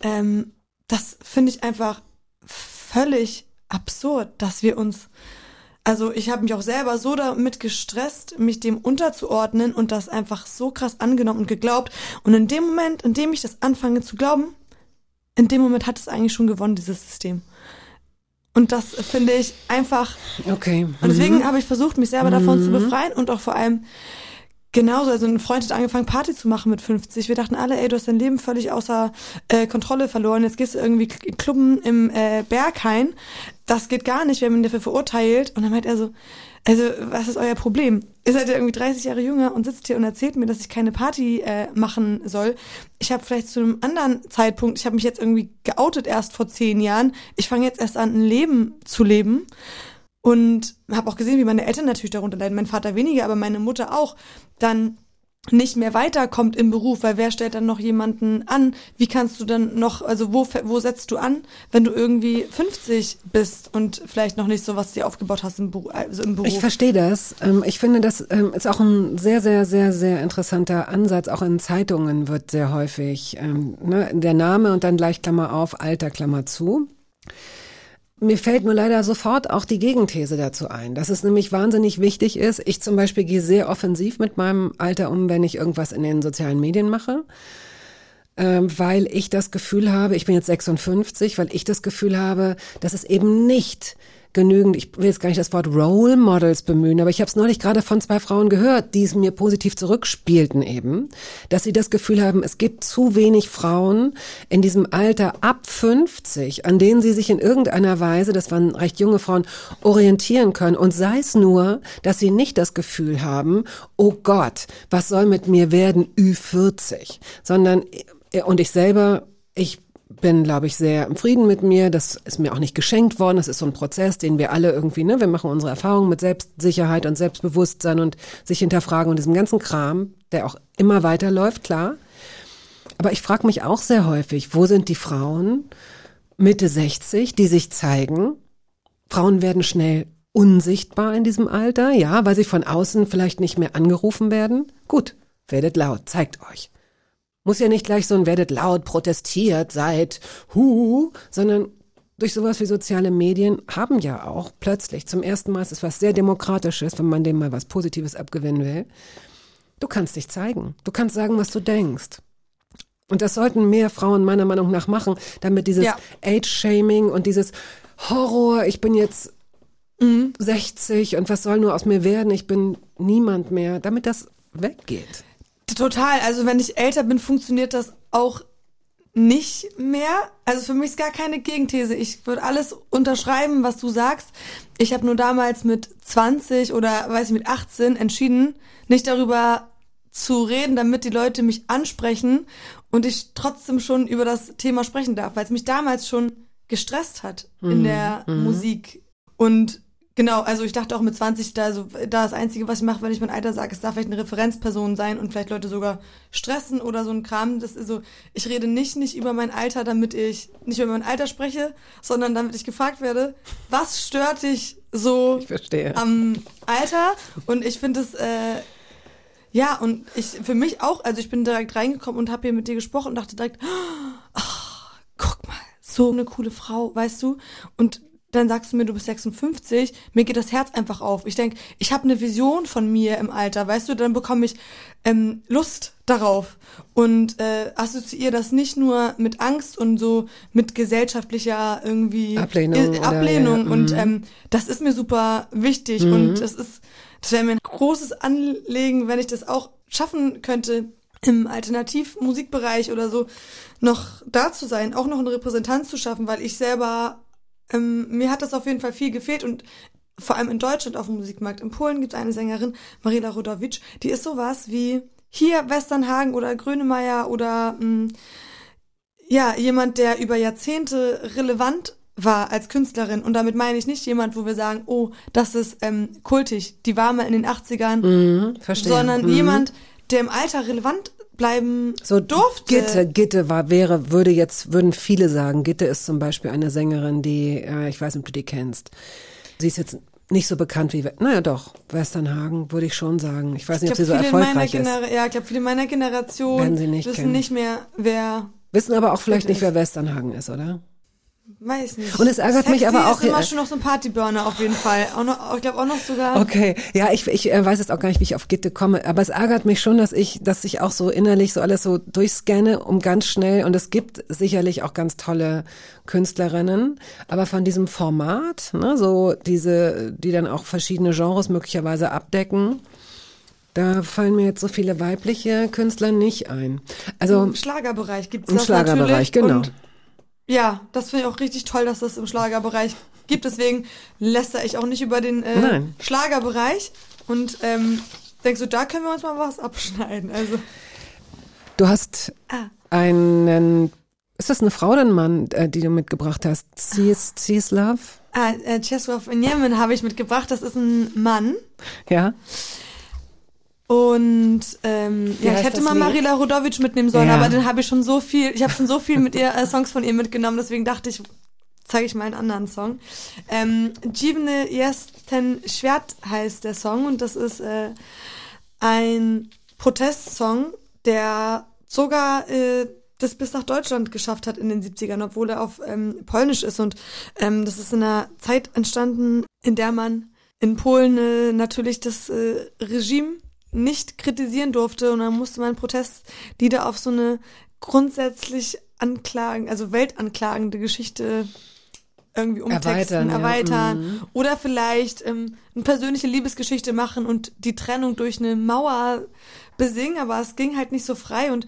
ähm, das finde ich einfach völlig absurd, dass wir uns also ich habe mich auch selber so damit gestresst, mich dem unterzuordnen und das einfach so krass angenommen und geglaubt. Und in dem Moment, in dem ich das anfange zu glauben, in dem Moment hat es eigentlich schon gewonnen, dieses System. Und das finde ich einfach Okay. und deswegen habe ich versucht, mich selber davon zu befreien und auch vor allem genauso. Also ein Freund hat angefangen, Party zu machen mit 50. Wir dachten alle, ey, du hast dein Leben völlig außer äh, Kontrolle verloren. Jetzt gehst du irgendwie klubben im äh, Berghain. Das geht gar nicht. Wir haben ihn dafür verurteilt. Und dann meint er so, also was ist euer Problem? Ihr seid ja irgendwie 30 Jahre jünger und sitzt hier und erzählt mir, dass ich keine Party äh, machen soll. Ich habe vielleicht zu einem anderen Zeitpunkt, ich habe mich jetzt irgendwie geoutet erst vor zehn Jahren. Ich fange jetzt erst an, ein Leben zu leben. Und habe auch gesehen, wie meine Eltern natürlich darunter leiden. Mein Vater weniger, aber meine Mutter auch. Dann nicht mehr weiterkommt im Beruf, weil wer stellt dann noch jemanden an? Wie kannst du dann noch, also wo, wo setzt du an, wenn du irgendwie 50 bist und vielleicht noch nicht so was dir aufgebaut hast im, Beru also im Beruf? Ich verstehe das. Ähm, Ich finde, das ähm, ist auch ein sehr, sehr, sehr, sehr interessanter Ansatz. Auch in Zeitungen wird sehr häufig ähm, ne, der Name und dann gleich Klammer auf, Alter, Klammer zu. Mir fällt nur leider sofort auch die Gegenthese dazu ein, dass es nämlich wahnsinnig wichtig ist. Ich zum Beispiel gehe sehr offensiv mit meinem Alter um, wenn ich irgendwas in den sozialen Medien mache ähm, weil ich das Gefühl habe, ich bin jetzt 56, weil ich das Gefühl habe, dass es eben nicht genügend, ich will jetzt gar nicht das Wort Role Models bemühen, aber ich habe es neulich gerade von zwei Frauen gehört, die es mir positiv zurückspielten eben, dass sie das Gefühl haben, es gibt zu wenig Frauen in diesem Alter ab 50, an denen sie sich in irgendeiner Weise, das waren recht junge Frauen, orientieren können. Und sei es nur, dass sie nicht das Gefühl haben, oh Gott, was soll mit mir werden, Ü40, sondern und ich selber, ich bin, glaube ich, sehr im Frieden mit mir. Das ist mir auch nicht geschenkt worden. Das ist so ein Prozess, den wir alle irgendwie, ne, wir machen unsere Erfahrungen mit Selbstsicherheit und Selbstbewusstsein und sich hinterfragen und diesem ganzen Kram, der auch immer weiterläuft, klar. Aber ich frage mich auch sehr häufig, wo sind die Frauen Mitte 60, die sich zeigen? Frauen werden schnell unsichtbar in diesem Alter, ja, weil sie von außen vielleicht nicht mehr angerufen werden. Gut, werdet laut, zeigt euch. Muss ja nicht gleich so ein werdet laut, protestiert, seid, hu, sondern durch sowas wie soziale Medien haben ja auch plötzlich zum ersten Mal, es ist was sehr Demokratisches, wenn man dem mal was Positives abgewinnen will. Du kannst dich zeigen. Du kannst sagen, was du denkst. Und das sollten mehr Frauen meiner Meinung nach machen, damit dieses Ja. Age-Shaming und dieses Horror, ich bin jetzt 60 und was soll nur aus mir werden, ich bin niemand mehr, damit das weggeht. Total. Also wenn ich älter bin, funktioniert das auch nicht mehr. Also für mich ist gar keine Gegenthese. Ich würde alles unterschreiben, was du sagst. Ich habe nur damals mit 20 oder weiß ich mit 18 entschieden, nicht darüber zu reden, damit die Leute mich ansprechen und ich trotzdem schon über das Thema sprechen darf, weil es mich damals schon gestresst hat in der Musik. Und genau, also ich dachte auch mit 20, da, so, da das Einzige, was ich mache, wenn ich mein Alter sage, es darf vielleicht eine Referenzperson sein und vielleicht Leute sogar stressen oder so ein Kram. Das ist so, ich rede nicht, nicht über mein Alter, damit ich nicht über mein Alter spreche, sondern damit ich gefragt werde, was stört dich so Ich verstehe. am Alter? Und ich finde es, äh, ja, und ich für mich auch, also ich bin direkt reingekommen und habe hier mit dir gesprochen und dachte direkt, oh, guck mal, so eine coole Frau, weißt du? Und dann sagst du mir, du bist 56, mir geht das Herz einfach auf. Ich denk, ich habe eine Vision von mir im Alter, weißt du, dann bekomme ich ähm, Lust darauf und äh, assoziiere das nicht nur mit Angst und so mit gesellschaftlicher irgendwie Ablehnung äh, oder- Ablehnung ja, und mhm. ähm, das ist mir super wichtig und das ist, das wäre mir ein großes Anliegen, wenn ich das auch schaffen könnte, im Alternativmusikbereich oder so noch da zu sein, auch noch eine Repräsentanz zu schaffen, weil ich selber, ähm, mir hat das auf jeden Fall viel gefehlt und vor allem in Deutschland auf dem Musikmarkt. In Polen gibt es eine Sängerin, Marila Rodowicz, die ist sowas wie hier Westernhagen oder Grönemeyer oder mh, ja, jemand, der über Jahrzehnte relevant war als Künstlerin. Und damit meine ich nicht jemand, wo wir sagen, oh, das ist ähm, kultig, die war mal in den 80ern, Mhm, sondern Mhm. jemand, der im Alter relevant bleiben So durfte. Gitte, Gitte war, wäre, würde jetzt, würden viele sagen. Gitte ist zum Beispiel eine Sängerin, die, äh, ich weiß nicht, ob du die kennst. Sie ist jetzt nicht so bekannt wie, naja doch, Westernhagen würde ich schon sagen. Ich weiß nicht, Ich ob sie so erfolgreich ist. Genera ja, ich glaube, viele meiner Generation nicht wissen kennen. nicht mehr, wer Wissen aber auch vielleicht nicht, wer Westernhagen ist, oder? Weiß nicht. Und es ärgert Sexy mich aber auch- ist immer schon noch so ein Partyburner auf jeden Fall. Auch noch, ich glaube auch noch sogar. Okay, ja, ich, ich äh, weiß jetzt auch gar nicht, wie ich auf Gitte komme, aber es ärgert mich schon, dass ich, dass ich auch so innerlich so alles so durchscanne, um ganz schnell, und es gibt sicherlich auch ganz tolle Künstlerinnen, aber von diesem Format, ne, so diese, die dann auch verschiedene Genres möglicherweise abdecken, da fallen mir jetzt so viele weibliche Künstler nicht ein. Also Im Schlagerbereich gibt es im das Schlagerbereich, natürlich. genau. Und ja, das finde ich auch richtig toll, dass das im Schlagerbereich gibt. Deswegen lästere ich auch nicht über den äh. Schlagerbereich. Und ähm, denkst du, da können wir uns mal was abschneiden. Also, Du hast Ah. einen, ist das eine Frau oder ein Mann, äh, die du mitgebracht hast? Sees Love? ah, äh, Czesław Niemen habe ich mitgebracht. Das ist ein Mann. Ja. Und ähm, ja, ich hätte mal Lied? Marila Rodowicz mitnehmen sollen, Ja. aber den habe ich schon so viel, ich habe schon so viel mit ihr äh, Songs von ihr mitgenommen, deswegen dachte ich, zeige ich mal einen anderen Song. Ähm, Dziwny Jestem Schwert heißt der Song und das ist äh, ein Protestsong, der sogar äh, das bis nach Deutschland geschafft hat in den 70ern, obwohl er auf ähm, Polnisch ist. Und ähm, das ist in einer Zeit entstanden, in der man in Polen äh, natürlich das äh, Regime nicht kritisieren durfte und dann musste man Protestlieder auf so eine grundsätzlich anklagen, also weltanklagende Geschichte irgendwie umtexten, Erweitern, ja. erweitern Mhm. oder vielleicht ähm, eine persönliche Liebesgeschichte machen und die Trennung durch eine Mauer besingen, aber es ging halt nicht so frei und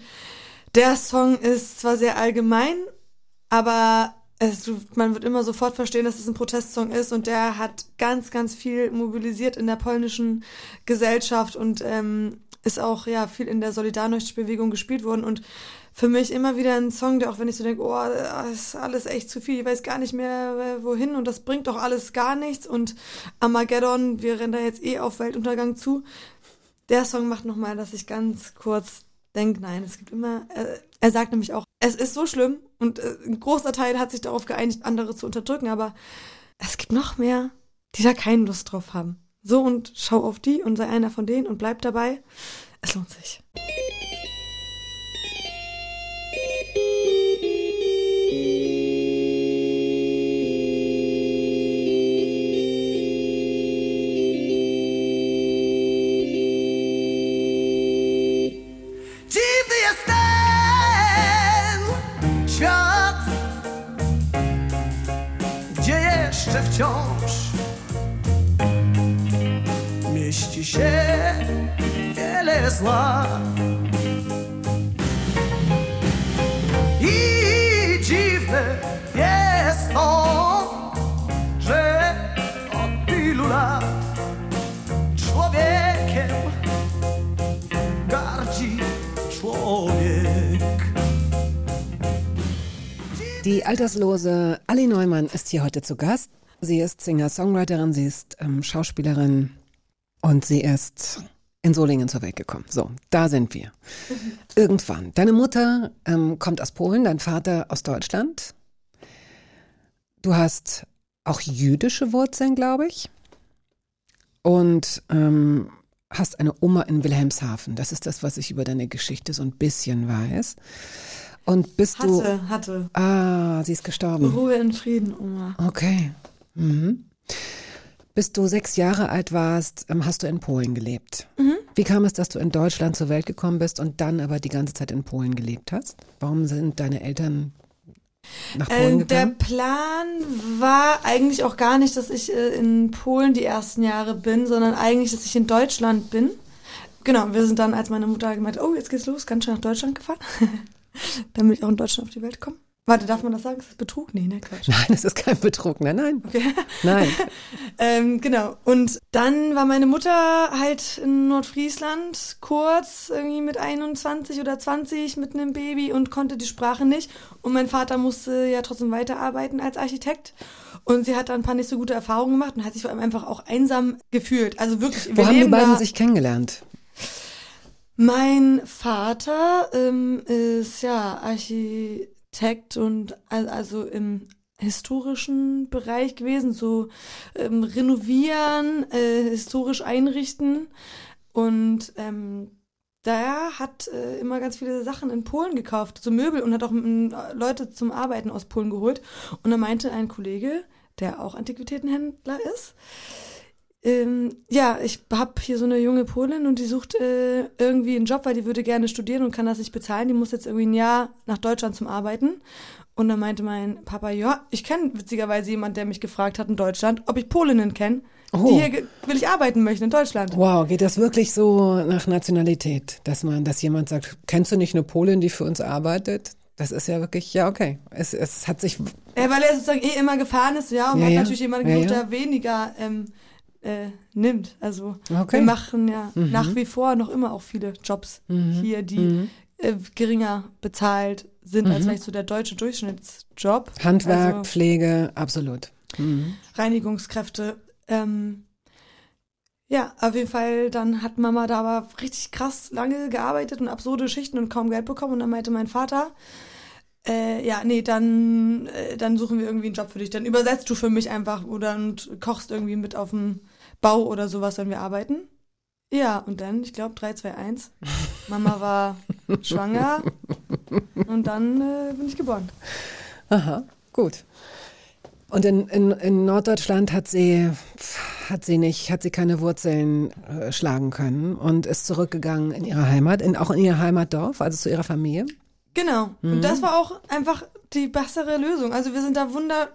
der Song ist zwar sehr allgemein, aber es, man wird immer sofort verstehen, dass es ein Protestsong ist und der hat ganz, ganz viel mobilisiert in der polnischen Gesellschaft und ähm, ist auch ja viel in der Solidarność-Bewegung gespielt worden und für mich immer wieder ein Song, der auch wenn ich so denke, oh, ist alles echt zu viel, ich weiß gar nicht mehr äh, wohin und das bringt doch alles gar nichts und Armageddon, wir rennen da jetzt eh auf Weltuntergang zu. Der Song macht nochmal, dass ich ganz kurz denke, nein, es gibt immer, äh, er sagt nämlich auch, es ist so schlimm und äh, ein großer Teil hat sich darauf geeinigt, andere zu unterdrücken, aber es gibt noch mehr, die da keine Lust drauf haben. So und schau auf die und sei einer von denen und bleib dabei. Es lohnt sich. Jeszcze wciąż mieści się wiele zła. I dziwne jest to, że od tylu lat człowiekiem gardzi człowiek. Die alterslose Ali Neumann ist hier heute zu Gast. Sie ist Singer-Songwriterin, sie ist ähm, Schauspielerin und sie ist in Solingen zur Welt gekommen. So, da sind wir. Irgendwann. Deine Mutter ähm, kommt aus Polen, dein Vater aus Deutschland. Du hast auch jüdische Wurzeln, glaube ich. Und ähm, hast eine Oma in Wilhelmshaven. Das ist das, was ich über deine Geschichte so ein bisschen weiß. Und bist du. Hatte, hatte. Ah, sie ist gestorben. Ruhe in Frieden, Oma. Okay. Mhm. Bis du sechs Jahre alt warst, ähm, hast du in Polen gelebt. Mhm. Wie kam es, dass du in Deutschland zur Welt gekommen bist und dann aber die ganze Zeit in Polen gelebt hast? Warum sind deine Eltern nach Polen der gegangen? Plan war eigentlich auch gar nicht, dass ich äh, in Polen die ersten Jahre bin, sondern eigentlich, dass ich in Deutschland bin. Genau, wir sind dann, als meine Mutter gemeint, hat, oh, jetzt geht's los, ganz schnell nach Deutschland gefahren, damit ich auch in Deutschland auf die Welt komme. Warte, darf man das sagen? Ist das Betrug? Nee, ne, Quatsch. Nein, es ist kein Betrug. Nein, nein. Nein. Ähm, genau. Und dann war meine Mutter halt in Nordfriesland kurz, irgendwie mit 21 oder 20 mit einem Baby und konnte die Sprache nicht. Und mein Vater musste ja trotzdem weiterarbeiten als Architekt. Und sie hat da ein paar nicht so gute Erfahrungen gemacht und hat sich vor allem einfach auch einsam gefühlt. Also wirklich, Wo haben die beiden sich kennengelernt? Mein Vater ähm, ist ja Architekt und al- also im historischen Bereich gewesen, so ähm, renovieren, äh, historisch einrichten und ähm, der hat äh, immer ganz viele Sachen in Polen gekauft, so Möbel und hat auch ähm, Leute zum Arbeiten aus Polen geholt. Und da meinte ein Kollege, der auch Antiquitätenhändler ist, ähm, ja, ich hab hier so eine junge Polin und die sucht äh, irgendwie einen Job, weil die würde gerne studieren und kann das nicht bezahlen. Die muss jetzt irgendwie ein Jahr nach Deutschland zum Arbeiten. Und dann meinte mein Papa, ja, ich kenne witzigerweise jemand, der mich gefragt hat in Deutschland, ob ich Polinnen kenne, Oh. die hier will ich arbeiten möchten in Deutschland. Wow, geht das wirklich so nach Nationalität, dass man, dass jemand sagt, kennst du nicht eine Polin, die für uns arbeitet? Das ist ja wirklich, ja, okay. Es, es hat sich, Ja, weil er sozusagen eh immer gefahren ist, ja, und Ja, hat ja. natürlich jemanden gesucht, ja. der weniger ähm, äh, nimmt. Also Okay. wir machen ja Mhm. nach wie vor noch immer auch viele Jobs hier, die äh, geringer bezahlt sind als vielleicht so der deutsche Durchschnittsjob. Handwerk, Also Pflege, absolut. Mhm. Reinigungskräfte. Ähm, ja, auf jeden Fall, dann hat Mama da aber richtig krass lange gearbeitet und absurde Schichten und kaum Geld bekommen. Und dann meinte mein Vater, äh, ja, nee, dann, äh, dann suchen wir irgendwie einen Job für dich. Dann übersetzt du für mich einfach oder und kochst irgendwie mit auf dem Bau oder sowas, wenn wir arbeiten. Ja, und dann, ich glaube, 3, 2, 1. Mama war schwanger und dann äh, bin ich geboren. Aha, gut. Und in, in, in Norddeutschland hat sie, hat sie nicht, hat sie keine Wurzeln äh, schlagen können und ist zurückgegangen in ihre Heimat, in, auch in ihr Heimatdorf, also zu ihrer Familie. Genau. Und das war auch einfach die bessere Lösung. Also wir sind da wunder.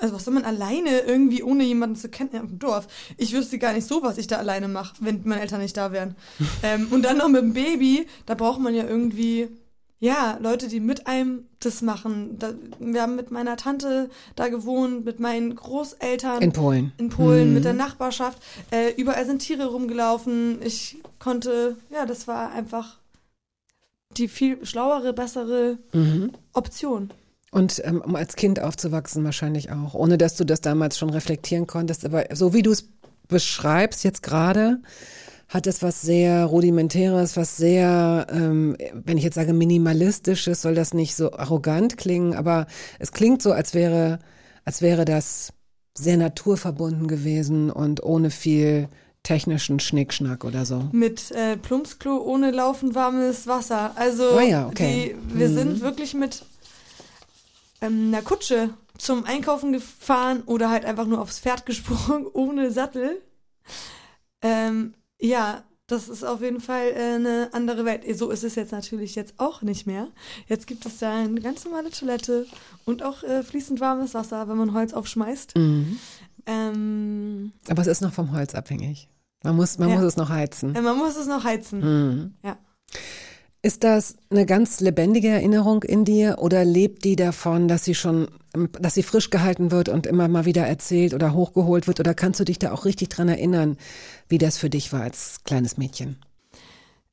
Also was soll man alleine irgendwie ohne jemanden zu kennen im Dorf? Ich wüsste gar nicht so, was ich da alleine mache, wenn meine Eltern nicht da wären. ähm, und dann noch mit dem Baby, da braucht man ja irgendwie, ja, Leute, die mit einem das machen. Da, wir haben mit meiner Tante da gewohnt, mit meinen Großeltern In Polen. in Polen mit der Nachbarschaft. Äh, überall sind Tiere rumgelaufen. Ich konnte, ja, das war einfach die viel schlauere, bessere Mhm. Option. Und ähm, um als Kind aufzuwachsen wahrscheinlich auch, ohne dass du das damals schon reflektieren konntest. Aber so wie du es beschreibst jetzt gerade, hat es was sehr rudimentäres, was sehr, ähm, wenn ich jetzt sage minimalistisches, soll das nicht so arrogant klingen, aber es klingt so, als wäre, als wäre das sehr naturverbunden gewesen und ohne viel technischen Schnickschnack oder so. Mit äh, Plumpsklo ohne laufend warmes Wasser. Also Ah ja, okay. die, wir sind wirklich mit ähm, einer Kutsche zum Einkaufen gefahren oder halt einfach nur aufs Pferd gesprungen, ohne Sattel. Ähm, ja, das ist auf jeden Fall äh, eine andere Welt. So ist es jetzt natürlich jetzt auch nicht mehr. Jetzt gibt es da eine ganz normale Toilette und auch äh, fließend warmes Wasser, wenn man Holz aufschmeißt. Mhm. Ähm, Aber es ist noch vom Holz abhängig. Man muss, man Ja. muss es noch heizen. man muss es noch heizen. Mhm. Ja. Ist das eine ganz lebendige Erinnerung in dir oder lebt die davon, dass sie schon, dass sie frisch gehalten wird und immer mal wieder erzählt oder hochgeholt wird? Oder kannst du dich da auch richtig dran erinnern, wie das für dich war als kleines Mädchen?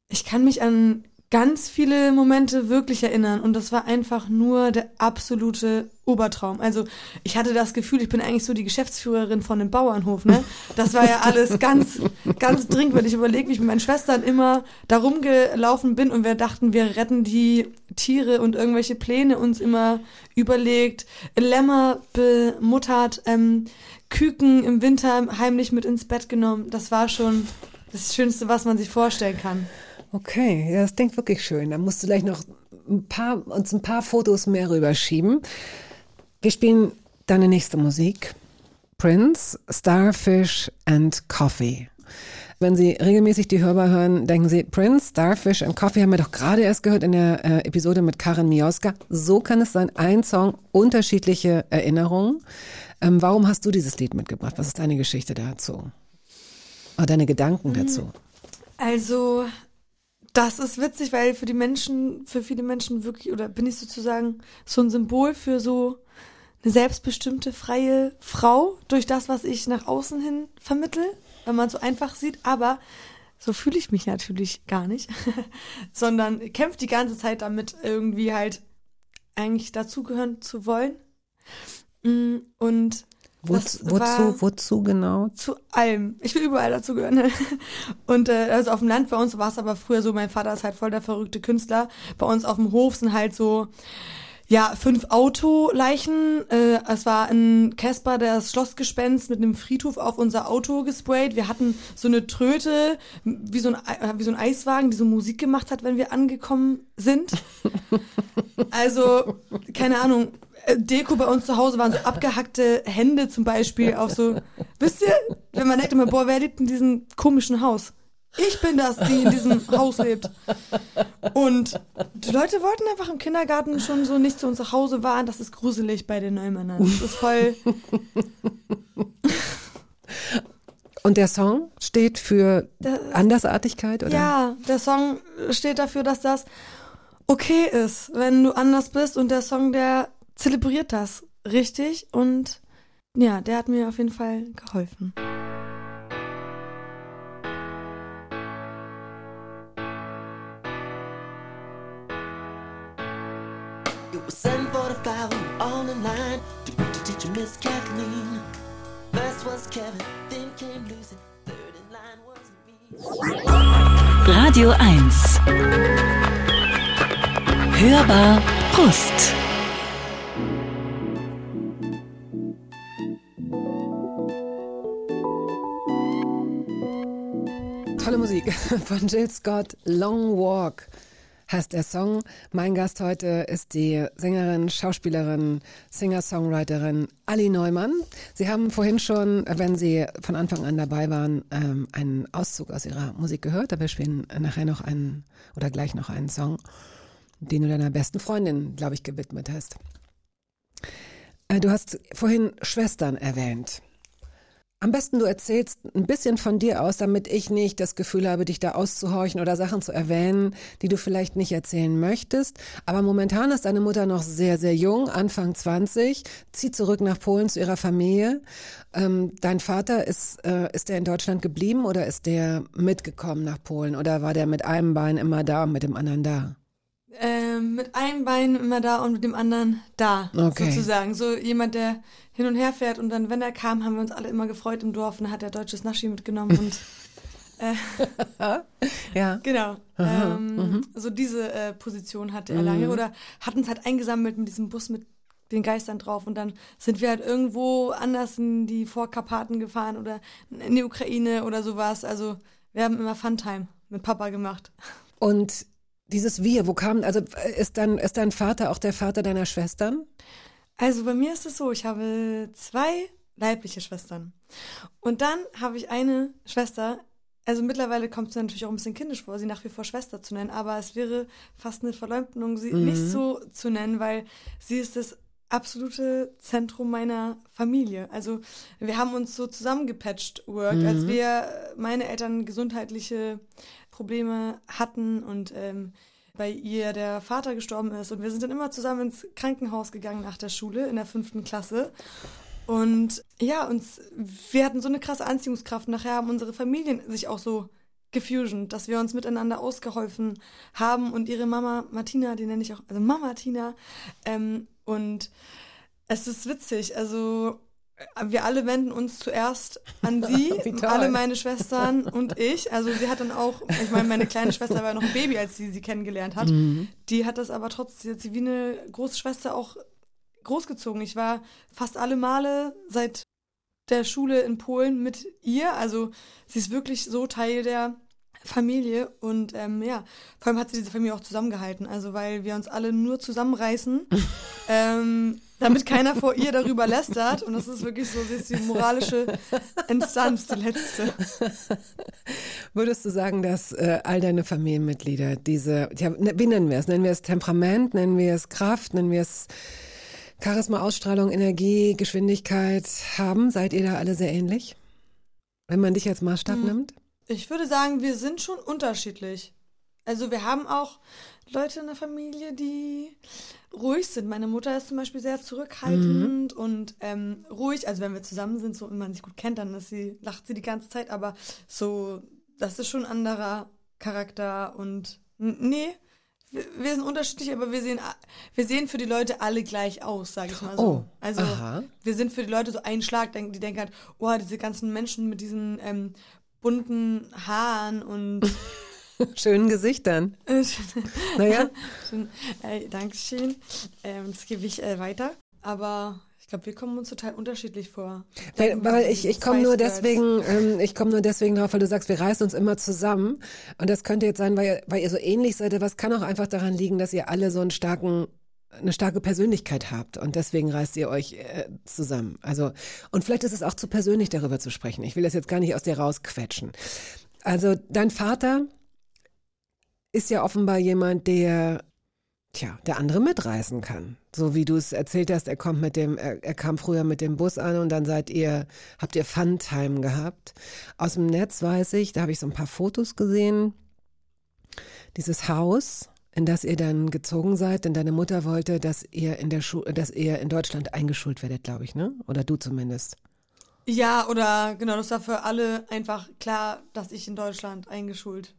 Ich kann mich an ganz viele Momente wirklich erinnern und das war einfach nur der absolute Obertraum. Also ich hatte das Gefühl, ich bin eigentlich so die Geschäftsführerin von einem Bauernhof, ne? Das war ja alles ganz, ganz dringend, weil ich überlege, wie ich mit meinen Schwestern immer da rumgelaufen bin und wir dachten, wir retten die Tiere und irgendwelche Pläne uns immer überlegt, Lämmer bemuttert, ähm, Küken im Winter heimlich mit ins Bett genommen. Das war schon das Schönste, was man sich vorstellen kann. Okay, ja, das klingt wirklich schön. Da musst du gleich noch ein paar, uns ein paar Fotos mehr rüberschieben. Wir spielen deine nächste Musik. Prince, Starfish and Coffee. Wenn Sie regelmäßig die Hörbar hören, denken Sie, Prince, Starfish and Coffee haben wir doch gerade erst gehört in der äh, Episode mit Karen Mioska. So kann es sein, ein Song, unterschiedliche Erinnerungen. Ähm, warum hast du dieses Lied mitgebracht? Was ist deine Geschichte dazu? Oder deine Gedanken dazu? Also, das ist witzig, weil für die Menschen, für viele Menschen wirklich, oder bin ich sozusagen so ein Symbol für so eine selbstbestimmte, freie Frau durch das, was ich nach außen hin vermittel wenn man so einfach sieht, aber so fühle ich mich natürlich gar nicht, sondern kämpfe die ganze Zeit damit, irgendwie halt eigentlich dazugehören zu wollen. Mm, und Wozu, wozu, wozu genau? Zu allem. Ich will überall dazugehören. Und äh, also auf dem Land bei uns war es aber früher so, mein Vater ist halt voll der verrückte Künstler. Bei uns auf dem Hof sind halt so ja, fünf Autoleichen. Äh, es war ein Casper, das Schlossgespenst mit einem Friedhof auf unser Auto gesprayt. Wir hatten so eine Tröte, wie so ein, äh, wie so ein Eiswagen, die so Musik gemacht hat, wenn wir angekommen sind. Also, keine Ahnung, Deko bei uns zu Hause waren so abgehackte Hände zum Beispiel auf so, wisst ihr, wenn man denkt immer, boah, wer lebt in diesem komischen Haus? Ich bin das, die in diesem Haus lebt. Und die Leute wollten einfach im Kindergarten schon so nicht zu uns nach Hause waren. Das ist gruselig bei den Neumännern. Das ist voll. Und der Song steht für der, Andersartigkeit, oder? Ja, der Song steht dafür, dass das okay ist, wenn du anders bist. Und der Song, der zelebriert das richtig. Und ja, der hat mir auf jeden Fall geholfen. Miss Kathleen. First was Kevin, then came Lucy. Third in line was me. Radio 1. Hörbar Brust. Tolle Musik von Jill Scott, Long Walk heißt der Song. Mein Gast heute ist die Sängerin, Schauspielerin, Singer-Songwriterin Ali Neumann. Sie haben vorhin schon, wenn Sie von Anfang an dabei waren, ähm, einen Auszug aus Ihrer Musik gehört. Aber wir spielen nachher noch einen oder gleich noch einen Song, den du deiner besten Freundin, glaube ich, gewidmet hast. Äh, du hast vorhin Schwestern erwähnt. Am besten du erzählst ein bisschen von dir aus, damit ich nicht das Gefühl habe, dich da auszuhorchen oder Sachen zu erwähnen, die du vielleicht nicht erzählen möchtest. Aber momentan ist deine Mutter noch sehr, sehr jung, Anfang 20, zieht zurück nach Polen zu ihrer Familie. Ähm, dein Vater ist, äh, ist der in Deutschland geblieben oder ist der mitgekommen nach Polen oder war der mit einem Bein immer da und mit dem anderen da? Ähm, mit einem Bein immer da und mit dem anderen da, okay. sozusagen. So jemand, der hin und her fährt und dann, wenn er kam, haben wir uns alle immer gefreut im Dorf und dann hat er deutsches Naschi mitgenommen und äh, ja. Genau. Ähm, mhm. So diese äh, Position hatte er lange. Mhm. Oder hatten es halt eingesammelt mit diesem Bus mit den Geistern drauf und dann sind wir halt irgendwo anders in die Vorkarpaten gefahren oder in die Ukraine oder sowas. Also wir haben immer Funtime mit Papa gemacht. Und dieses Wir, wo kam, also ist dann, ist dein Vater auch der Vater deiner Schwestern? Also bei mir ist es so, ich habe zwei leibliche Schwestern. Und dann habe ich eine Schwester, also mittlerweile kommt es natürlich auch ein bisschen kindisch vor, sie nach wie vor Schwester zu nennen, aber es wäre fast eine Verleumdung, sie mhm. nicht so zu nennen, weil sie ist das absolute Zentrum meiner Familie. Also wir haben uns so zusammengepatcht work, mhm. als wir meine Eltern gesundheitliche Probleme hatten und ähm, bei ihr der Vater gestorben ist. Und wir sind dann immer zusammen ins Krankenhaus gegangen nach der Schule in der fünften Klasse. Und ja, uns, wir hatten so eine krasse Anziehungskraft. Nachher haben unsere Familien sich auch so gefusion, dass wir uns miteinander ausgeholfen haben. Und ihre Mama Martina, die nenne ich auch, also Mama Tina. Ähm, und es ist witzig. Also wir alle wenden uns zuerst an sie, alle meine Schwestern und ich. Also sie hat dann auch, ich meine, meine kleine Schwester war noch ein Baby, als sie sie kennengelernt hat. Mhm. Die hat das aber trotzdem, sie wie eine große Schwester auch großgezogen. Ich war fast alle Male seit der Schule in Polen mit ihr. Also sie ist wirklich so Teil der Familie und ähm, ja, vor allem hat sie diese Familie auch zusammengehalten, also weil wir uns alle nur zusammenreißen, ähm, damit keiner vor ihr darüber lästert und das ist wirklich so, sie ist die moralische Instanz, die letzte. Würdest du sagen, dass äh, all deine Familienmitglieder diese, ja, ne, wie nennen wir es? Nennen wir es Temperament, nennen wir es Kraft, nennen wir es Charisma, Ausstrahlung, Energie, Geschwindigkeit haben? Seid ihr da alle sehr ähnlich? Wenn man dich als Maßstab Mhm. nimmt? Ich würde sagen, wir sind schon unterschiedlich. Also wir haben auch Leute in der Familie, die ruhig sind. Meine Mutter ist zum Beispiel sehr zurückhaltend und ähm, ruhig. Also wenn wir zusammen sind, so wenn man sich gut kennt, dann sie, lacht sie die ganze Zeit. Aber so, das ist schon ein anderer Charakter und nee. Wir wir sind unterschiedlich, aber wir sehen, wir sehen für die Leute alle gleich aus, sage ich mal so. Oh, also aha. wir sind für die Leute so ein Schlag, die denken halt, oh, diese ganzen Menschen mit diesen ähm, bunten Haaren und Schönen Gesichtern. Naja, Schön, äh, Dankeschön. Ähm, das gebe ich äh, weiter. Aber ich glaube, wir kommen uns total unterschiedlich vor. weil, weil ich, ich komme nur deswegen, ähm, ich komme nur deswegen drauf, weil du sagst, wir reißen uns immer zusammen. Und das könnte jetzt sein, weil ihr, weil ihr so ähnlich seid, aber es kann auch einfach daran liegen, dass ihr alle so einen starken eine starke Persönlichkeit habt und deswegen reißt ihr euch äh, zusammen. Also und vielleicht ist es auch zu persönlich darüber zu sprechen. Ich will das jetzt gar nicht aus dir rausquetschen. Also dein Vater ist ja offenbar jemand, der tja, der andere mitreißen kann. So wie du es erzählt hast, er kommt mit dem, er, er kam früher mit dem Bus an und dann seid ihr, habt ihr Fun-Time gehabt. Aus dem Netz weiß ich, da habe ich so ein paar Fotos gesehen. Dieses Haus, in das ihr dann gezogen seid, denn deine Mutter wollte, dass ihr in der Schule, dass ihr in Deutschland eingeschult werdet, glaube ich, ne? Oder du zumindest. Ja, oder genau, das war für alle einfach klar, dass ich in Deutschland eingeschult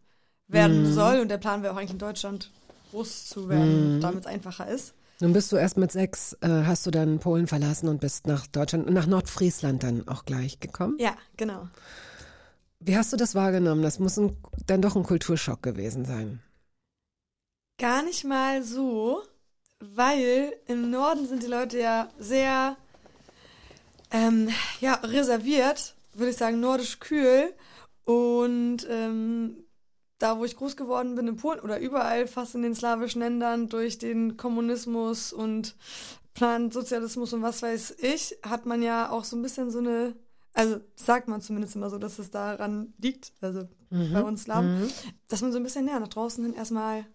werden Mhm. soll. Und der Plan wäre auch eigentlich in Deutschland groß zu werden, damit es einfacher ist. Nun bist du erst mit sechs, äh, hast du dann Polen verlassen und bist nach Deutschland, nach Nordfriesland dann auch gleich gekommen. Ja, genau. Wie hast du das wahrgenommen? Das muss ein, dann doch ein Kulturschock gewesen sein. Gar nicht mal so, weil im Norden sind die Leute ja sehr ähm, ja, reserviert, würde ich sagen, nordisch kühl. Und ähm, da, wo ich groß geworden bin, in Polen oder überall fast in den slawischen Ländern durch den Kommunismus und Plansozialismus und was weiß ich, hat man ja auch so ein bisschen so eine, also sagt man zumindest immer so, dass es daran liegt, also bei uns Slawen, dass man so ein bisschen näher nach draußen hin erstmal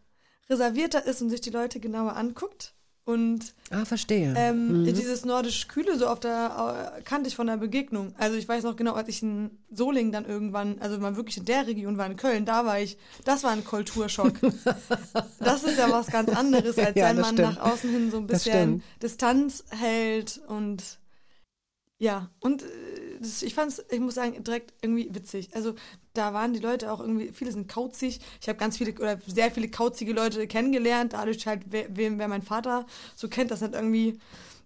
reservierter ist und sich die Leute genauer anguckt. Und Ah, verstehe. ähm, dieses nordisch Kühle so auf der äh, kannte ich von der Begegnung. Also ich weiß noch genau, als ich in Solingen dann irgendwann, also mal wirklich in der Region war in Köln, da war ich, das war ein Kulturschock. das ist ja was ganz anderes, als Ja, wenn man stimmt. nach außen hin so ein bisschen. Distanz hält und ja, und äh, das, ich fand's, ich muss sagen, direkt irgendwie witzig. Also da waren die Leute auch irgendwie, viele sind kauzig. Ich habe ganz viele oder sehr viele kauzige Leute kennengelernt, dadurch halt, wer, wer, mein Vater so kennt, das hat irgendwie,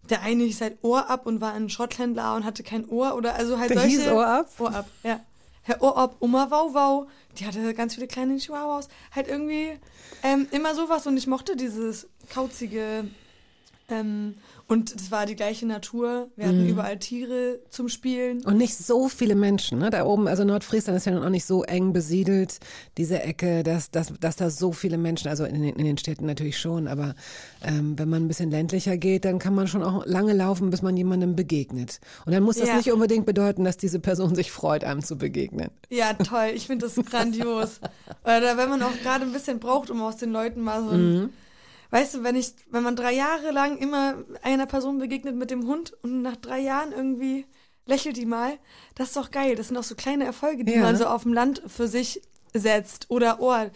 der eine hieß halt Ohr ab und war ein Schrotthändler und hatte kein Ohr oder also halt Der solche. hieß Ohr ab? Ohr ab, ja. Herr Ohr ab, Oma Wau Wau, die hatte ganz viele kleine Chihuahuas. Halt irgendwie ähm, immer sowas und ich mochte dieses kauzige ähm, und es war die gleiche Natur. Wir Mhm. hatten überall Tiere zum Spielen. Und nicht so viele Menschen, ne? Da oben, also Nordfriesland ist ja auch nicht so eng besiedelt, diese Ecke, dass, dass, dass da so viele Menschen, also in den, in den Städten natürlich schon, aber ähm, wenn man ein bisschen ländlicher geht, dann kann man schon auch lange laufen, bis man jemandem begegnet. Und dann muss das Ja. nicht unbedingt bedeuten, dass diese Person sich freut, einem zu begegnen. Ja, toll. Ich finde das grandios. Oder wenn man auch gerade ein bisschen braucht, um aus den Leuten mal so ein, Mhm. Weißt du, wenn ich, wenn man drei Jahre lang immer einer Person begegnet mit dem Hund und nach drei Jahren irgendwie lächelt die mal, das ist doch geil. Das sind auch so kleine Erfolge, die Ja. man so auf dem Land für sich setzt. Oder, oh,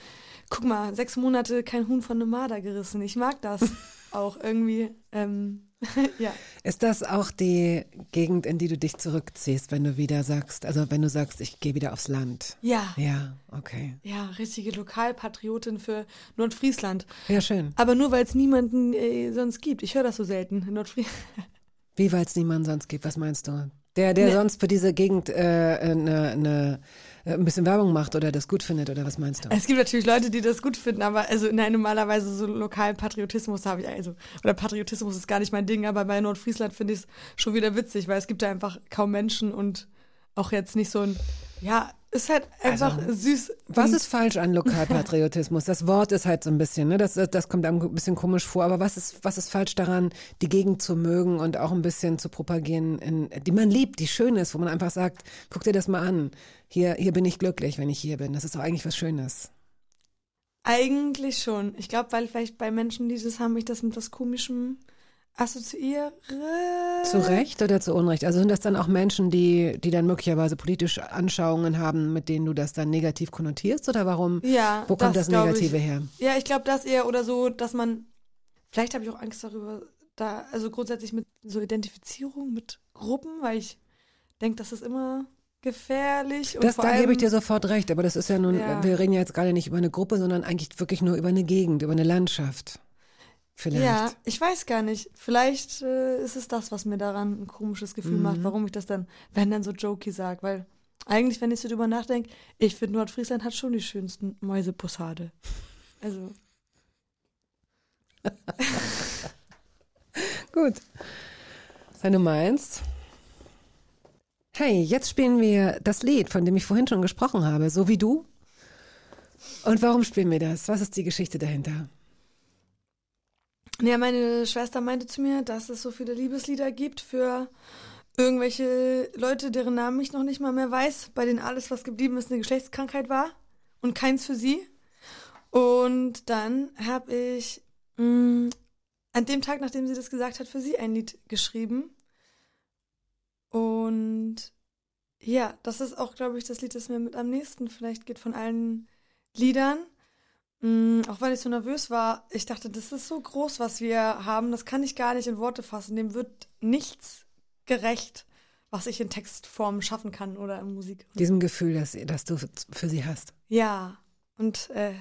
guck mal, sechs Monate kein Huhn von einem Marder gerissen. Ich mag das auch irgendwie. Ähm, ja. Ist das auch die Gegend, in die du dich zurückziehst, wenn du wieder sagst, also wenn du sagst, ich gehe wieder aufs Land? Ja. Ja, okay. Ja, richtige Lokalpatriotin für Nordfriesland. Ja, schön. Aber nur, weil es niemanden äh, sonst gibt. Ich höre das so selten in Nordfriesland. Wie, weil es niemanden sonst gibt, was meinst du? Der, der Ne. sonst für diese Gegend äh, ne, ne, äh, ein bisschen Werbung macht oder das gut findet, oder was meinst du? Es gibt natürlich Leute, die das gut finden, aber also nein, normalerweise so lokalen Patriotismus habe ich also oder Patriotismus ist gar nicht mein Ding, aber bei Nordfriesland finde ich es schon wieder witzig, weil es gibt da einfach kaum Menschen und auch jetzt nicht so ein, ja, ist halt einfach Also, süß. Was ist falsch an Lokalpatriotismus? Das Wort ist halt so ein bisschen, ne? das, das kommt einem ein bisschen komisch vor, aber was ist, was ist falsch daran, die Gegend zu mögen und auch ein bisschen zu propagieren, in, die man liebt, die schön ist, wo man einfach sagt, guck dir das mal an, hier, hier bin ich glücklich, wenn ich hier bin. Das ist doch eigentlich was Schönes. Eigentlich schon. Ich glaube, weil vielleicht bei Menschen, die das haben, ich das mit was Komischem assoziiere. Zu Recht oder zu Unrecht? Also sind das dann auch Menschen, die, die dann möglicherweise politische Anschauungen haben, mit denen du das dann negativ konnotierst oder warum? Ja, Wo kommt das, glaub Negative ich. her? Ja, ich glaube das eher oder so, dass man, vielleicht habe ich auch Angst darüber, da, also grundsätzlich mit so Identifizierung mit Gruppen, weil ich denke, das ist immer gefährlich. Und Das, da gebe ich dir sofort recht, aber das ist ja nun, Ja. wir reden ja jetzt gerade nicht über eine Gruppe, sondern eigentlich wirklich nur über eine Gegend, über eine Landschaft. Vielleicht. Ja, ich weiß gar nicht. Vielleicht äh, ist es das, was mir daran ein komisches Gefühl Mhm. macht, warum ich das dann, wenn dann so jokey sag, weil eigentlich, wenn ich so drüber nachdenke, ich finde Nordfriesland hat schon die schönsten Mäusepossade. Also, Gut. Wenn du meinst. Hey, jetzt spielen wir das Lied, von dem ich vorhin schon gesprochen habe, so wie du. Und warum spielen wir das? Was ist die Geschichte dahinter? Ja, meine Schwester meinte zu mir, dass es so viele Liebeslieder gibt für irgendwelche Leute, deren Namen ich noch nicht mal mehr weiß, bei denen alles, was geblieben ist, eine Geschlechtskrankheit war und keins für sie. Und dann habe ich mh, an dem Tag, nachdem sie das gesagt hat, für sie ein Lied geschrieben. Und ja, das ist auch, glaube ich, das Lied, das mir mit am nächsten vielleicht geht von allen Liedern. Mm, auch weil ich so nervös war, ich dachte, das ist so groß, was wir haben, das kann ich gar nicht in Worte fassen. Dem wird nichts gerecht, was ich in Textform schaffen kann oder in Musik. Diesem Gefühl, das, das du für sie hast. Ja, und äh,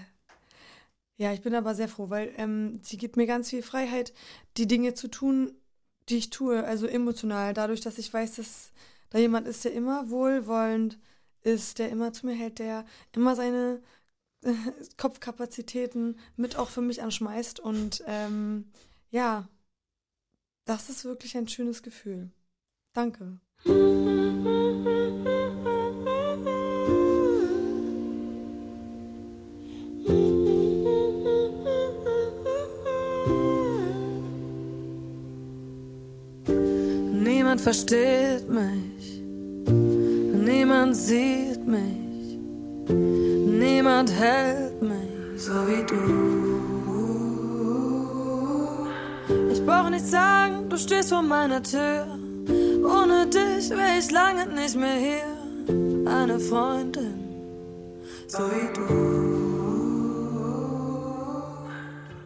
ja, ich bin aber sehr froh, weil ähm, sie gibt mir ganz viel Freiheit, die Dinge zu tun, die ich tue, also emotional, dadurch, dass ich weiß, dass da jemand ist, der immer wohlwollend ist, der immer zu mir hält, der immer seine Kopfkapazitäten mit auch für mich anschmeißt und ähm, ja, das ist wirklich ein schönes Gefühl. Danke. Niemand versteht mich, niemand sieht mich, niemand hält mich so wie du. Ich brauche nicht sagen, du stehst vor meiner Tür. Ohne dich wäre ich lange nicht mehr hier. Eine Freundin, so wie du.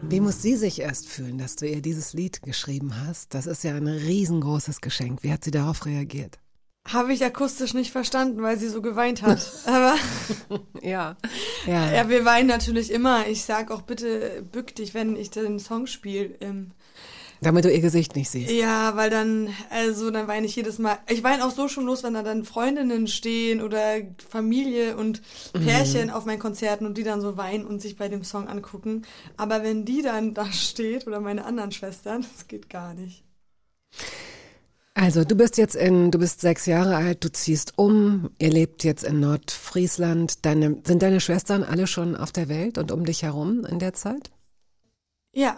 Wie muss sie sich erst fühlen, dass du ihr dieses Lied geschrieben hast? Das ist ja ein riesengroßes Geschenk. Wie hat sie darauf reagiert? Habe ich akustisch nicht verstanden, weil sie so geweint hat. Aber Ja. Ja. ja, wir weinen natürlich immer. Ich sag auch bitte bück dich, wenn ich den Song spiele. Ähm, Damit du ihr Gesicht nicht siehst. Ja, weil dann, also dann weine ich jedes Mal. Ich weine auch so schon los, wenn da dann Freundinnen stehen oder Familie und Pärchen auf meinen Konzerten und die dann so weinen und sich bei dem Song angucken. Aber wenn die dann da steht oder meine anderen Schwestern, das geht gar nicht. Also, du bist jetzt in, du bist sechs Jahre alt, du ziehst um, ihr lebt jetzt in Nordfriesland. Deine, sind deine Schwestern alle schon auf der Welt und um dich herum in der Zeit? Ja.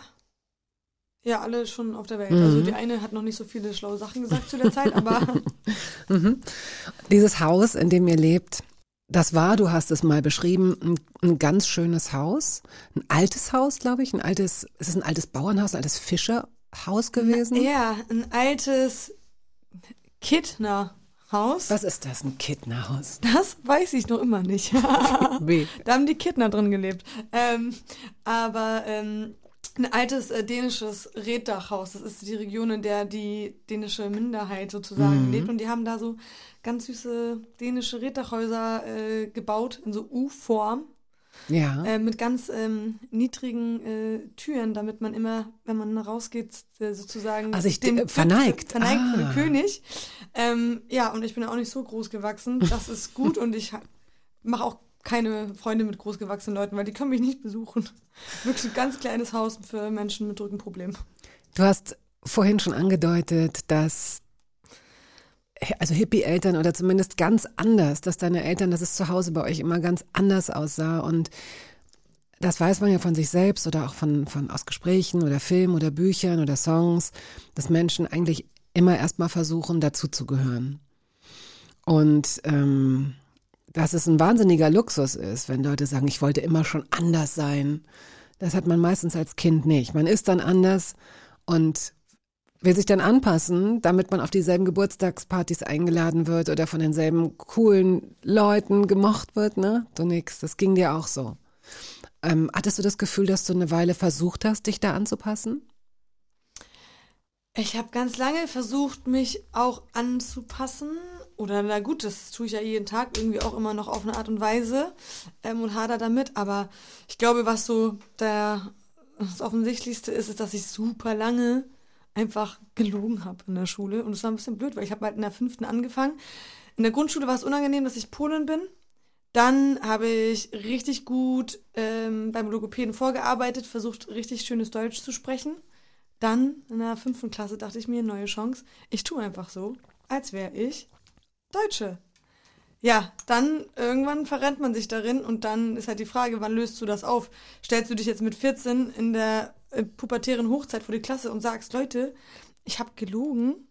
Ja, alle schon auf der Welt. Mhm. Also die eine hat noch nicht so viele schlaue Sachen gesagt zu der Zeit, aber Mhm. Dieses Haus, in dem ihr lebt, das war, du hast es mal beschrieben, ein, ein ganz schönes Haus. Ein altes Haus, glaube ich. Ein altes, ist es ein altes Bauernhaus, ein altes Fischerhaus gewesen? ja, ein altes Kittnerhaus. Was ist das, ein Kittnerhaus? Das weiß ich noch immer nicht. Da haben die Kittner drin gelebt. Ähm, aber ähm, ein altes äh, dänisches Reddachhaus. Das ist die Region, in der die dänische Minderheit sozusagen lebt. Und die haben da so ganz süße dänische Reddachhäuser äh, gebaut in so U-Form. Ja. Äh, mit ganz ähm, niedrigen äh, Türen, damit man immer, wenn man rausgeht, äh, sozusagen Also ich- dem äh, verneigt. verneigt vor dem Ah. König. Ähm, ja, und ich bin auch nicht so groß gewachsen. Das ist gut und ich mache auch keine Freunde mit großgewachsenen Leuten, weil die können mich nicht besuchen. Wirklich ein ganz kleines Haus für Menschen mit Rückenproblemen. Du hast vorhin schon angedeutet, dass also Hippie-Eltern oder zumindest ganz anders, dass deine Eltern, dass es zu Hause bei euch immer ganz anders aussah und das weiß man ja von sich selbst oder auch von, von aus Gesprächen oder Filmen oder Büchern oder Songs, dass Menschen eigentlich immer erstmal versuchen, dazuzugehören. Und ähm, dass es ein wahnsinniger Luxus ist, wenn Leute sagen, ich wollte immer schon anders sein. Das hat man meistens als Kind nicht. Man ist dann anders und will sich dann anpassen, damit man auf dieselben Geburtstagspartys eingeladen wird oder von denselben coolen Leuten gemocht wird, ne? Du nix, das ging dir auch so. Ähm, hattest du das Gefühl, dass du eine Weile versucht hast, dich da anzupassen? Ich habe ganz lange versucht, mich auch anzupassen. Oder na gut, das tue ich ja jeden Tag irgendwie auch immer noch auf eine Art und Weise ähm, und hader damit. Aber ich glaube, was so der, das Offensichtlichste ist, ist, dass ich super lange einfach gelogen habe in der Schule. Und es war ein bisschen blöd, weil ich habe halt in der fünften angefangen. In der Grundschule war es unangenehm, dass ich Polin bin. Dann habe ich richtig gut ähm, beim Logopäden vorgearbeitet, versucht richtig schönes Deutsch zu sprechen. Dann in der fünften Klasse dachte ich mir, neue Chance. Ich tue einfach so, als wäre ich Deutsche. Ja, dann irgendwann verrennt man sich darin und dann ist halt die Frage, wann löst du das auf? Stellst du dich jetzt mit 14 in der äh, pubertären Hochzeit vor die Klasse und sagst, Leute, ich habe gelogen?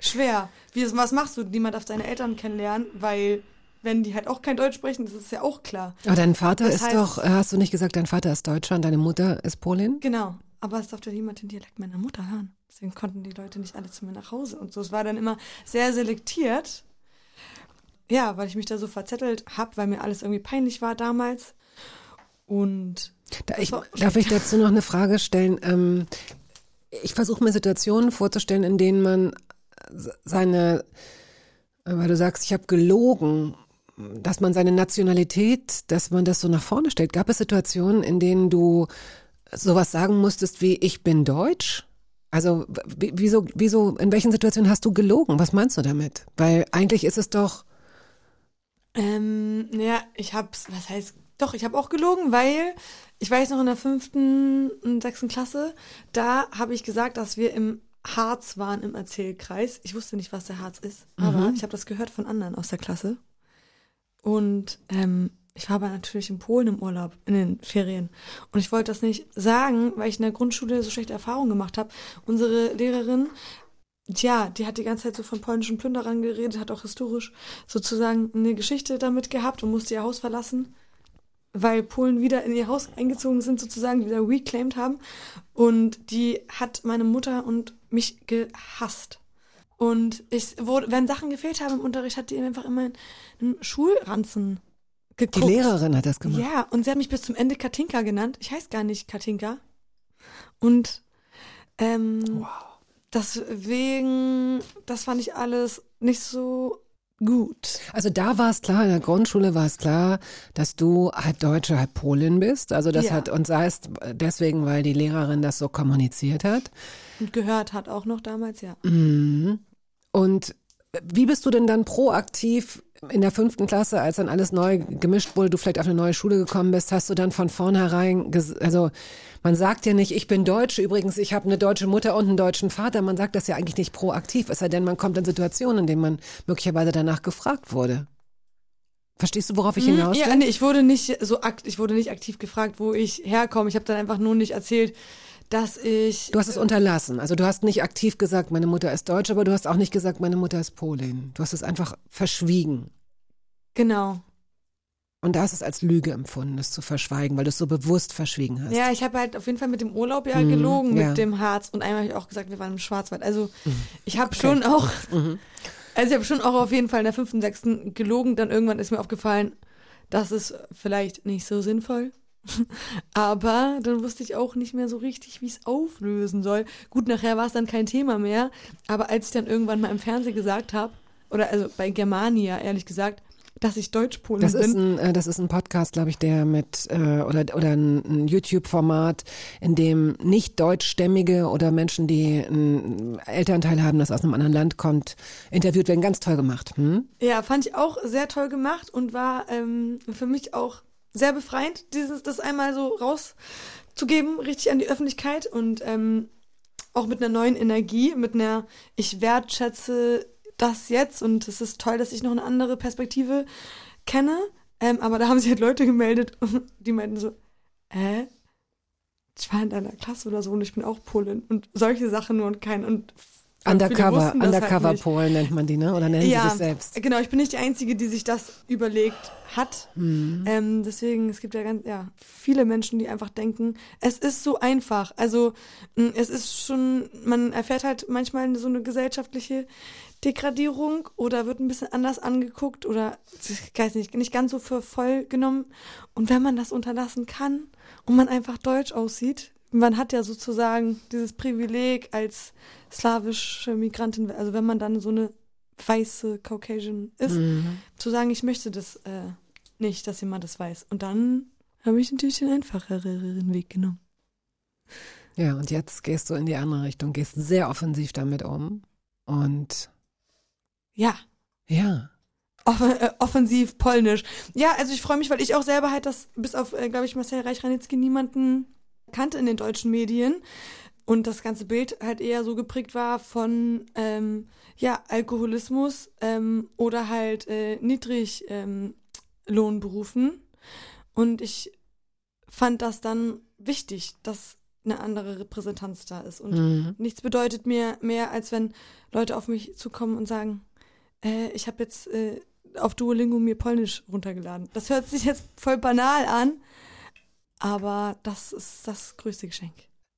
Schwer. Wie, was machst du? Niemand darf deine Eltern kennenlernen, weil wenn die halt auch kein Deutsch sprechen, das ist ja auch klar. Aber dein Vater Das ist heißt- doch, äh, hast du nicht gesagt, dein Vater ist Deutscher und deine Mutter ist Polin? Genau. Aber es durfte niemand den Dialekt meiner Mutter hören. Deswegen konnten die Leute nicht alle zu mir nach Hause und so. Es war dann immer sehr selektiert. Ja, weil ich mich da so verzettelt habe, weil mir alles irgendwie peinlich war damals. Und Da, ich, darf ich dazu noch eine Frage stellen? Ähm, ich versuche mir Situationen vorzustellen, in denen man seine, äh, weil du sagst, ich habe gelogen, dass man seine Nationalität, dass man das so nach vorne stellt. Gab es Situationen, in denen du sowas sagen musstest wie ich bin deutsch? Also wieso, wieso, in welchen Situationen hast du gelogen? Was meinst du damit? Weil eigentlich ist es doch, Ähm, ja, ich hab's, was heißt, doch, ich habe auch gelogen, weil ich weiß noch in der fünften und sechsten Klasse, da habe ich gesagt, dass wir im Harz waren im Erzählkreis. Ich wusste nicht, was der Harz ist, aber ich habe das gehört von anderen aus der Klasse. Und ähm, ich war aber natürlich in Polen im Urlaub, in den Ferien. Und ich wollte das nicht sagen, weil ich in der Grundschule so schlechte Erfahrungen gemacht habe. Unsere Lehrerin, tja, die hat die ganze Zeit so von polnischen Plünderern geredet, hat auch historisch sozusagen eine Geschichte damit gehabt und musste ihr Haus verlassen, weil Polen wieder in ihr Haus eingezogen sind, sozusagen wieder reclaimed haben. Und die hat meine Mutter und mich gehasst. Und ich wurde, wenn Sachen gefehlt haben im Unterricht, hat die einfach immer in einem Schulranzen die geguckt. Lehrerin hat das gemacht. Ja, und sie hat mich bis zum Ende Katinka genannt. Ich heiße gar nicht Katinka. Und ähm, deswegen, das fand ich alles nicht so gut. Also da war es klar, in der Grundschule war es klar, dass du halb Deutsche, halb Polin bist. Also das Ja. hat, und sei es deswegen, weil die Lehrerin das so kommuniziert hat. Und gehört hat auch noch damals, ja. Mhm. Und wie bist du denn dann proaktiv in der fünften Klasse, als dann alles neu gemischt wurde, du vielleicht auf eine neue Schule gekommen bist, hast du dann von vornherein, also man sagt ja nicht, ich bin Deutsche, übrigens, ich habe eine deutsche Mutter und einen deutschen Vater, man sagt das ja eigentlich nicht proaktiv, es sei denn, man kommt in Situationen, in denen man möglicherweise danach gefragt wurde. Verstehst du, worauf ich hinaus will? Ja, nee, ich wurde nicht so akt, ich wurde nicht aktiv gefragt, wo ich herkomme. Ich habe dann einfach nur nicht erzählt, dass ich. Du hast es unterlassen. Also du hast nicht aktiv gesagt, meine Mutter ist Deutsch, aber du hast auch nicht gesagt, meine Mutter ist Polin. Du hast es einfach verschwiegen. Genau. Und da hast es als Lüge empfunden, es zu verschweigen, weil du es so bewusst verschwiegen hast. Ja, ich habe halt auf jeden Fall mit dem Urlaub ja Mhm, gelogen, ja. mit dem Harz. Und einmal habe ich auch gesagt, wir waren im Schwarzwald. Also ich habe schon auch, also ich habe schon auch auf jeden Fall in der fünften, sechsten gelogen. Dann irgendwann ist mir aufgefallen, das ist vielleicht nicht so sinnvoll. Aber dann wusste ich auch nicht mehr so richtig, wie ich es auflösen soll. Gut, nachher war es dann kein Thema mehr. Aber als ich dann irgendwann mal im Fernsehen gesagt habe, oder also bei Germania ehrlich gesagt, dass ich Deutschpolin Das ist bin. ein, äh, das ist ein Podcast, glaube ich, der mit äh, oder oder ein, ein YouTube-Format, in dem nicht deutschstämmige oder Menschen, die einen Elternteil haben, das aus einem anderen Land kommt, interviewt werden. Ganz toll gemacht. Hm? Ja, fand ich auch sehr toll gemacht und war ähm, für mich auch sehr befreiend, dieses das einmal so rauszugeben, richtig an die Öffentlichkeit und ähm, auch mit einer neuen Energie, mit einer ich wertschätze das jetzt und es ist toll, dass ich noch eine andere Perspektive kenne. Ähm, aber da haben sich halt Leute gemeldet, die meinten so, äh, ich war in deiner Klasse oder so und ich bin auch Polin und solche Sachen nur und kein und Undercover, wussten halt Undercover nicht. Polen nennt man die, ne? Oder nennen sie sich selbst? Genau, ich bin nicht die Einzige, die sich das überlegt hat. Mhm. Ähm, deswegen, es gibt ja ganz, ja, viele Menschen, die einfach denken, es ist so einfach. Also, es ist schon, man erfährt halt manchmal so eine gesellschaftliche Degradierung oder wird ein bisschen anders angeguckt oder, ich weiß nicht, nicht ganz so für voll genommen. Und wenn man das unterlassen kann und man einfach deutsch aussieht, man hat ja sozusagen dieses Privileg als slawische Migrantin, also wenn man dann so eine weiße Caucasian ist, Mhm. zu sagen, ich möchte das äh, nicht, dass jemand das weiß. Und dann habe ich natürlich den einfacheren Weg genommen. Ja, und jetzt gehst du in die andere Richtung, gehst sehr offensiv damit um. Und Ja, ja, off äh, offensiv polnisch. Ja, also ich freue mich, weil ich auch selber halt das, bis auf, äh, glaube ich, Marcel Reich-Ranitzky niemanden kannte in den deutschen Medien. Und das ganze Bild halt eher so geprägt war von ähm, ja, Alkoholismus ähm, oder halt äh, Niedriglohnberufen. Ähm. Und ich fand das dann wichtig, dass eine andere Repräsentanz da ist. Und Mhm. nichts bedeutet mir mehr, als wenn Leute auf mich zukommen und sagen, äh, ich habe jetzt äh, auf Duolingo mir Polnisch runtergeladen. Das hört sich jetzt voll banal an, aber das ist das größte Geschenk.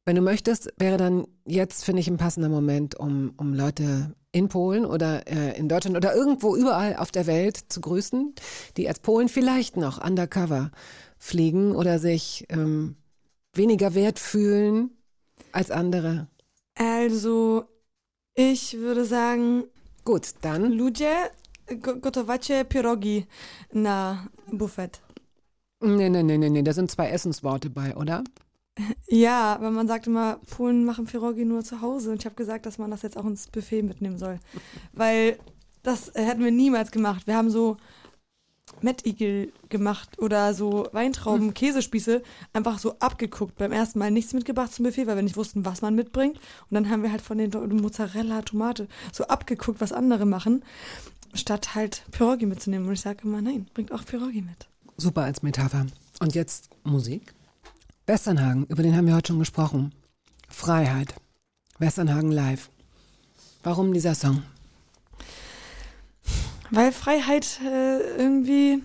Wenn du möchtest, wäre dann jetzt, finde ich, ein passender Moment, um, um Leute in Polen oder äh, in Deutschland oder irgendwo überall auf der Welt zu grüßen, die als Polen vielleicht noch undercover fliegen oder sich ähm, weniger wert fühlen als andere. Also, ich würde sagen, Gut, dann ludzie go- gotowacie pierogi na Buffet. Nee, nee, nee, nee, nee, da sind zwei Essensworte bei, oder? Ja, weil man sagt immer, Polen machen Pierogi nur zu Hause. Und ich habe gesagt, dass man das jetzt auch ins Buffet mitnehmen soll. Weil das hätten wir niemals gemacht. Wir haben so Mettigel gemacht oder so Weintrauben, Käsespieße einfach so abgeguckt. Beim ersten Mal nichts mitgebracht zum Buffet, weil wir nicht wussten, was man mitbringt. Und dann haben wir halt von den Mozzarella, Tomate so abgeguckt, was andere machen, statt halt Pierogi mitzunehmen. Und ich sage immer, nein, bringt auch Pierogi mit. Super als Metapher. Und jetzt Musik. Westernhagen, über den haben wir heute schon gesprochen. Freiheit. Westernhagen live. Warum dieser Song? Weil Freiheit äh, irgendwie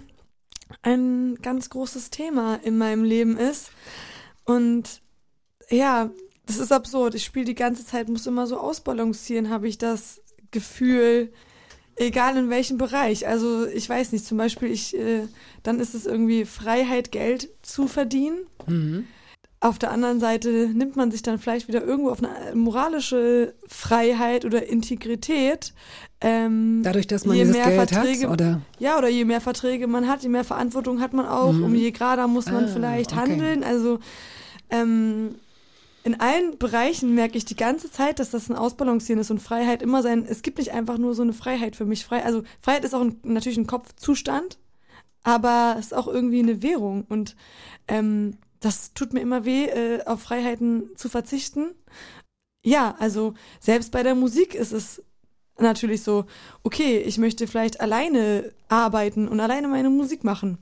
ein ganz großes Thema in meinem Leben ist. Und ja, das ist absurd. Ich spiele die ganze Zeit, muss immer so ausbalancieren, habe ich das Gefühl, egal in welchem Bereich. Also ich weiß nicht, zum Beispiel, ich, äh, dann ist es irgendwie Freiheit, Geld zu verdienen. Mhm. Auf der anderen Seite nimmt man sich dann vielleicht wieder irgendwo auf eine moralische Freiheit oder Integrität. Ähm, Dadurch, dass man je dieses mehr Geld Verträge, hat, oder? Ja, oder je mehr Verträge man hat, je mehr Verantwortung hat man auch, Mhm. um je gerader muss man Ah, vielleicht okay. handeln. Also ähm, in allen Bereichen merke ich die ganze Zeit, dass das ein Ausbalancieren ist und Freiheit immer sein. Es gibt nicht einfach nur so eine Freiheit für mich. Frei, also Freiheit ist auch ein, natürlich ein Kopfzustand, aber es ist auch irgendwie eine Währung und ähm, das tut mir immer weh, äh, auf Freiheiten zu verzichten. Ja, also selbst bei der Musik ist es natürlich so, okay, ich möchte vielleicht alleine arbeiten und alleine meine Musik machen.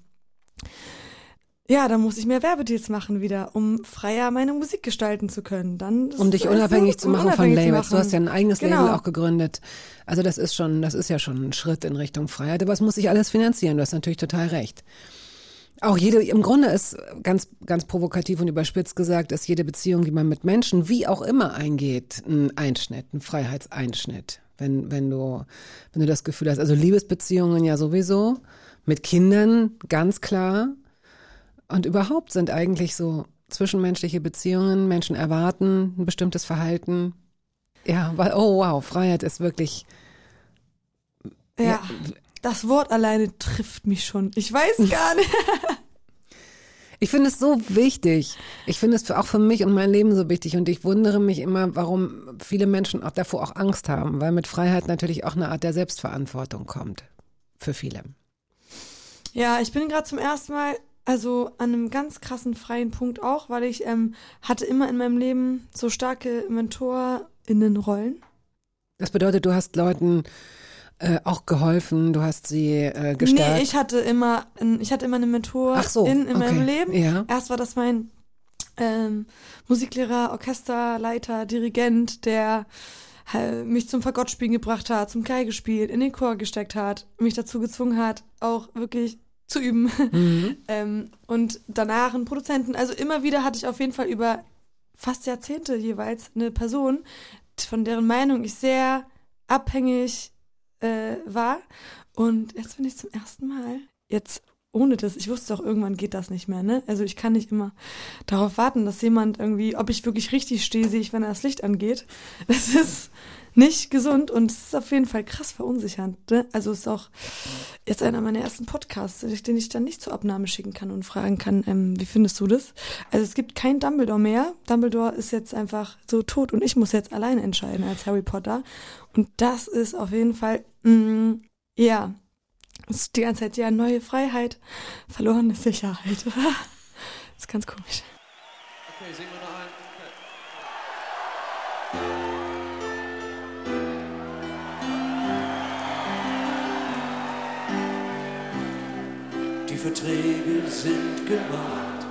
Ja, dann muss ich mehr Werbedeals machen wieder, um freier meine Musik gestalten zu können. Dann Um dich unabhängig du, zu machen von unabhängig zu Labels. Du hast ja ein eigenes Genau. Label auch gegründet. Also das ist schon, das ist ja schon ein Schritt in Richtung Freiheit. Aber es muss sich alles finanzieren. Du hast natürlich total recht. Auch jede, im Grunde ist ganz, ganz provokativ und überspitzt gesagt, ist jede Beziehung, die man mit Menschen, wie auch immer eingeht, ein Einschnitt, ein Freiheitseinschnitt. Wenn, wenn du, wenn du das Gefühl hast, also Liebesbeziehungen ja sowieso, mit Kindern ganz klar. Und überhaupt sind eigentlich so zwischenmenschliche Beziehungen, Menschen erwarten ein bestimmtes Verhalten. Ja, weil, oh wow, Freiheit ist wirklich, Ja, das Wort alleine trifft mich schon. Ich weiß gar nicht. Ich finde es so wichtig. Ich finde es auch für mich und mein Leben so wichtig. Und ich wundere mich immer, warum viele Menschen auch davor auch Angst haben, weil mit Freiheit natürlich auch eine Art der Selbstverantwortung kommt. Für viele. Ja, ich bin gerade zum ersten Mal, also an einem ganz krassen freien Punkt auch, weil ich ähm, hatte immer in meinem Leben so starke MentorInnenrollen. Das bedeutet, du hast Leuten äh, auch geholfen, du hast sie äh, gestärkt. Nee, ich hatte immer, ich hatte immer eine Mentorin so, in, in meinem okay, Leben. ja. Erst war das mein ähm, Musiklehrer, Orchesterleiter, Dirigent, der äh, mich zum Fagottspielen gebracht hat, zum Geige gespielt, in den Chor gesteckt hat, mich dazu gezwungen hat, auch wirklich zu üben. Mhm. ähm, und danach einen Produzenten. Also immer wieder hatte ich auf jeden Fall über fast Jahrzehnte jeweils eine Person, von deren Meinung ich sehr abhängig äh, war. Und jetzt bin ich zum ersten Mal, jetzt ohne das, ich wusste auch, irgendwann geht das nicht mehr, ne? Also ich kann nicht immer darauf warten, dass jemand irgendwie, ob ich wirklich richtig stehe, sehe ich, wenn das Licht angeht. Das ist nicht gesund und es ist auf jeden Fall krass verunsichernd. Ne? Also es ist auch jetzt einer meiner ersten Podcasts, den ich dann nicht zur Abnahme schicken kann und fragen kann, ähm, wie findest du das? Also es gibt kein Dumbledore mehr. Dumbledore ist jetzt einfach so tot und ich muss jetzt alleine entscheiden als Harry Potter. Und das ist auf jeden Fall, mh, ja, es ist die ganze Zeit, ja, neue Freiheit, verlorene Sicherheit. das ist ganz komisch. Okay, singen wir noch Verträge sind gemacht.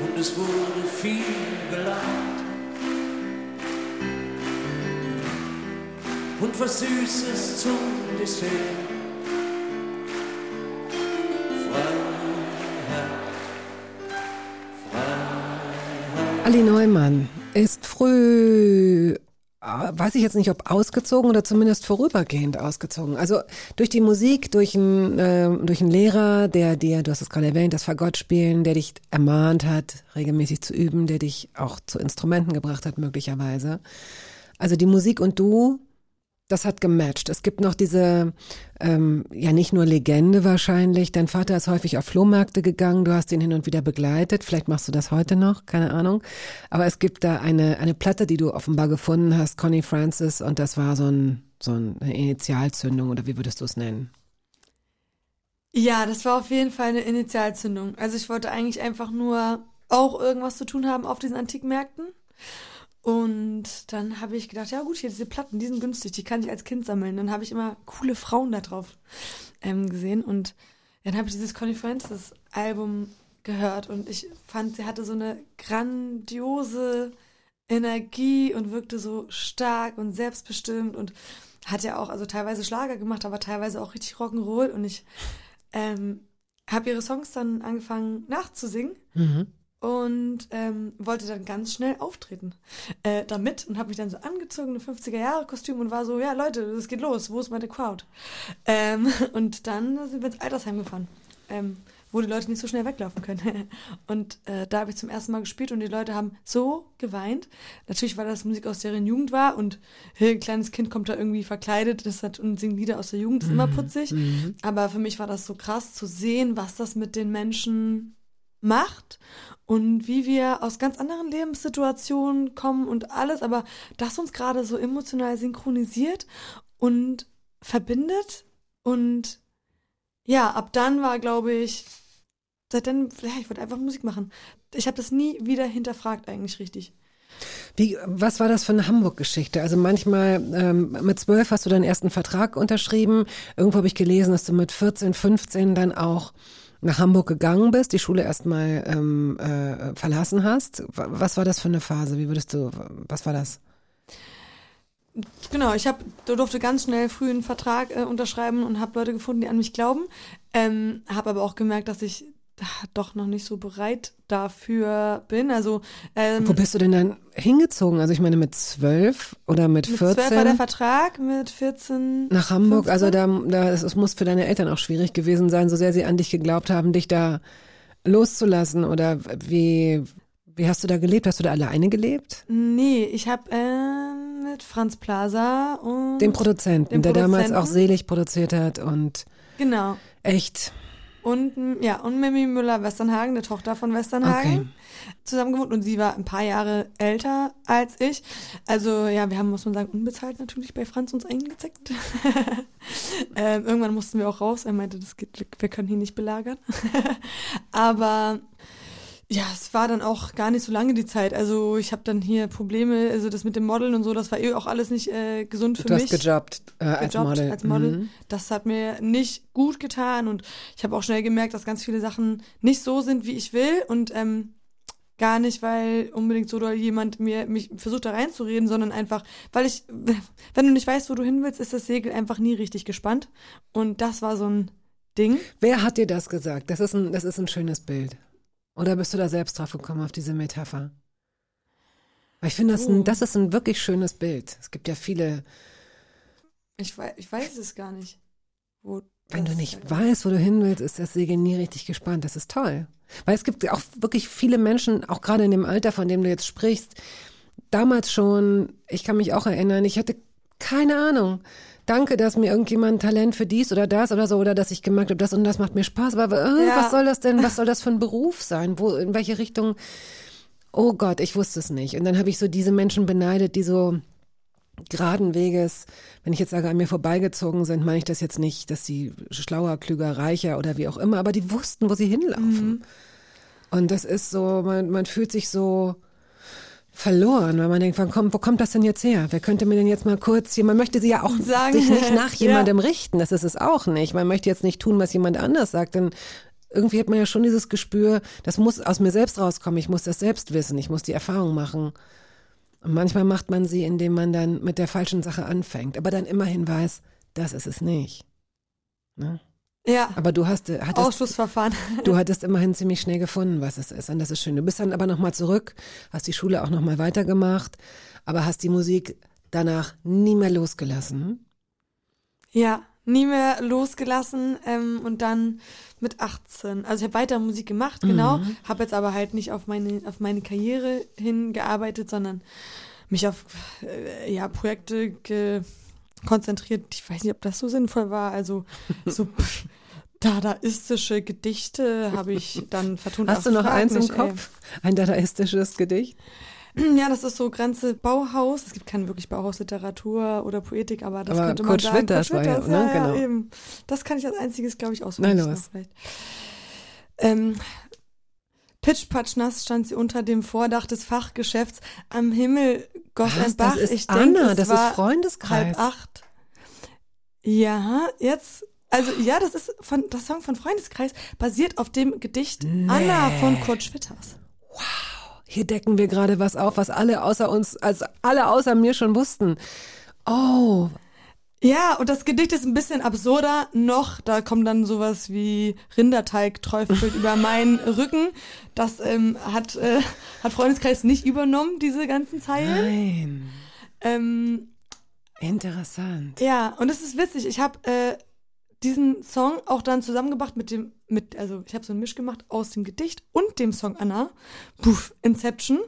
Und es wurde viel gelacht. Und was Süßes zum Dessert. Freiheit. Ali Neumann ist früh, weiß ich jetzt nicht, ob ausgezogen oder zumindest vorübergehend ausgezogen. Also durch die Musik, durch einen, äh, durch einen Lehrer, der dir, du hast es gerade erwähnt, das Fagott spielen, der dich ermahnt hat, regelmäßig zu üben, der dich auch zu Instrumenten gebracht hat, möglicherweise. Also die Musik und du, das hat gematcht. Es gibt noch diese, ähm, ja nicht nur Legende wahrscheinlich. Dein Vater ist häufig auf Flohmärkte gegangen. Du hast ihn hin und wieder begleitet. Vielleicht machst du das heute noch, keine Ahnung. Aber es gibt da eine eine Platte, die du offenbar gefunden hast, Connie Francis, und das war so ein so eine Initialzündung oder wie würdest du es nennen? Ja, das war auf jeden Fall eine Initialzündung. Also ich wollte eigentlich einfach nur auch irgendwas zu tun haben auf diesen Antikmärkten. Und dann habe ich gedacht, ja gut, hier diese Platten, die sind günstig, die kann ich als Kind sammeln. Dann habe ich immer coole Frauen da drauf ähm, gesehen. Und dann habe ich dieses Connie Francis Album gehört und ich fand, sie hatte so eine grandiose Energie und wirkte so stark und selbstbestimmt und hat ja auch also teilweise Schlager gemacht, aber teilweise auch richtig Rock'n'Roll und ich ähm, habe ihre Songs dann angefangen nachzusingen und ähm, wollte dann ganz schnell auftreten äh, damit und habe mich dann so angezogen, ein 50er-Jahre-Kostüm und war so, ja Leute, es geht los, wo ist meine Crowd? Ähm, und dann sind wir ins Altersheim gefahren, ähm, wo die Leute nicht so schnell weglaufen können. Und äh, da habe ich zum ersten Mal gespielt und die Leute haben so geweint. Natürlich, weil das Musik aus deren Jugend war und hey, ein kleines Kind kommt da irgendwie verkleidet das hat, und singt Lieder aus der Jugend, ist immer putzig. Aber für mich war das so krass zu sehen, was das mit den Menschen macht und wie wir aus ganz anderen Lebenssituationen kommen und alles, aber das uns gerade so emotional synchronisiert und verbindet und ja, ab dann war, glaube ich, seitdem, ja, ich wollte einfach Musik machen. Ich habe das nie wieder hinterfragt eigentlich richtig. Wie, was war das für eine Hamburg-Geschichte? Also manchmal ähm, mit zwölf hast du deinen ersten Vertrag unterschrieben. Irgendwo habe ich gelesen, dass du mit 14, 15 dann auch nach Hamburg gegangen bist, die Schule erstmal ähm, äh, verlassen hast. Wa- Was war das für eine Phase? Wie würdest du, was war das? Genau, ich hab, durfte ganz schnell früh einen Vertrag äh, unterschreiben und habe Leute gefunden, die an mich glauben. Ähm, habe aber auch gemerkt, dass ich doch noch nicht so bereit dafür bin. Also ähm, Wo bist du denn dann hingezogen? Also ich meine mit zwölf oder mit, mit 14? 12 war der Vertrag, mit 14 nach Hamburg, 15? also da, da es, es muss für deine Eltern auch schwierig gewesen sein, so sehr sie an dich geglaubt haben, dich da loszulassen oder wie wie hast du da gelebt? Hast du da alleine gelebt? Nee, ich habe ähm, mit Franz Plaza und Den Produzenten, Den der damals auch selig produziert hat und genau echt und ja und Mimi Müller Westernhagen, der Tochter von Westernhagen, Okay. zusammen gewohnt und sie war ein paar Jahre älter als ich. Also ja, wir haben muss man sagen unbezahlt natürlich bei Franz uns eingezeckt. ähm, irgendwann mussten wir auch raus. Er meinte, das geht, wir können hier nicht belagern. Aber Ja, es war dann auch gar nicht so lange die Zeit. Also ich habe dann hier Probleme, also das mit dem Modeln und so, das war eh auch alles nicht äh, gesund für du mich. hast gejobbt, äh, als gejobbt Model. als Model. Mhm. Das hat mir nicht gut getan und ich habe auch schnell gemerkt, dass ganz viele Sachen nicht so sind, wie ich will und ähm, gar nicht, weil unbedingt so doll jemand mir mich versucht da reinzureden, sondern einfach, weil ich, wenn du nicht weißt, wo du hin willst, ist das Segel einfach nie richtig gespannt und das war so ein Ding. Wer hat dir das gesagt? Das ist ein, das ist ein schönes Bild. Oder bist du da selbst drauf gekommen auf diese Metapher? Weil ich finde, das, Oh. das ist ein wirklich schönes Bild. Es gibt ja viele, Ich weiß, ich weiß es gar nicht. Wo wenn du nicht weißt, wo du hin willst, ist das Segel nie richtig gespannt. Das ist toll. Weil es gibt auch wirklich viele Menschen, auch gerade in dem Alter, von dem du jetzt sprichst, damals schon, ich kann mich auch erinnern, ich hatte keine Ahnung. Danke, dass mir irgendjemand ein Talent für dies oder das oder so oder dass ich gemerkt habe, das und das macht mir Spaß. Aber äh, Ja. was soll das denn? Was soll das für ein Beruf sein? Wo, in welche Richtung? Oh Gott, ich wusste es nicht. Und dann habe ich so diese Menschen beneidet, die so geraden Weges, wenn ich jetzt sage, an mir vorbeigezogen sind, meine ich das jetzt nicht, dass sie schlauer, klüger, reicher oder wie auch immer, aber die wussten, wo sie hinlaufen. Und das ist so, man, man fühlt sich so verloren, weil man denkt, wann kommt, wo kommt das denn jetzt her? Wer könnte mir denn jetzt mal kurz hier, man möchte sie ja auch Sagen. sich nicht nach Ja. jemandem richten, das ist es auch nicht. Man möchte jetzt nicht tun, was jemand anders sagt, denn irgendwie hat man ja schon dieses Gespür, das muss aus mir selbst rauskommen, ich muss das selbst wissen, ich muss die Erfahrung machen. Und manchmal macht man sie, indem man dann mit der falschen Sache anfängt, aber dann immerhin weiß, das ist es nicht. Ne? Ja, Aber du hast, hattest, Ausschussverfahren. du hattest immerhin ziemlich schnell gefunden, was es ist. Und das ist schön. Du bist dann aber nochmal zurück, hast die Schule auch nochmal weitergemacht, aber hast die Musik danach nie mehr losgelassen. Ja, nie mehr losgelassen ähm, und dann mit 18. Also ich habe weiter Musik gemacht, genau, habe jetzt aber halt nicht auf meine auf meine Karriere hingearbeitet, sondern mich auf äh, ja Projekte konzentriert. Ich weiß nicht, ob das so sinnvoll war. Also so pff, dadaistische Gedichte habe ich dann vertont. Hast du noch eins im mich, ey. Kopf? Ein dadaistisches Gedicht? Ja, das ist so Grenze Bauhaus. Es gibt keine wirklich Bauhausliteratur oder Poetik, aber das Aber könnte Kurt man sagen. Schwitters war ja, ne? ja, Genau. ja, eben. Das kann ich als einziges, glaube ich, auswendig noch los. vielleicht. Ähm, Pitschpatsch nass stand sie unter dem Vordach des Fachgeschäfts. Am Himmel goss Was? ein Bach. Das ist ich Anna, denk, das ist Freundeskreis. halb acht. Ja, jetzt, also ja, das ist von, das Song von Freundeskreis basiert auf dem Gedicht Anna von Kurt Schwitters. Hier decken wir gerade was auf, was alle außer uns, also alle außer mir schon wussten. Oh, Ja, und das Gedicht ist ein bisschen absurder noch. Da kommt dann sowas wie Rinderteig träufelt über meinen Rücken. Das ähm, hat, äh, hat Freundeskreis nicht übernommen, diese ganzen Zeilen. nein. Ähm, Interessant. ja, und es ist witzig. Ich habe äh, diesen Song auch dann zusammengebracht mit dem, mit, also ich habe so einen Misch gemacht aus dem Gedicht und dem Song Anna. Puff, Inception.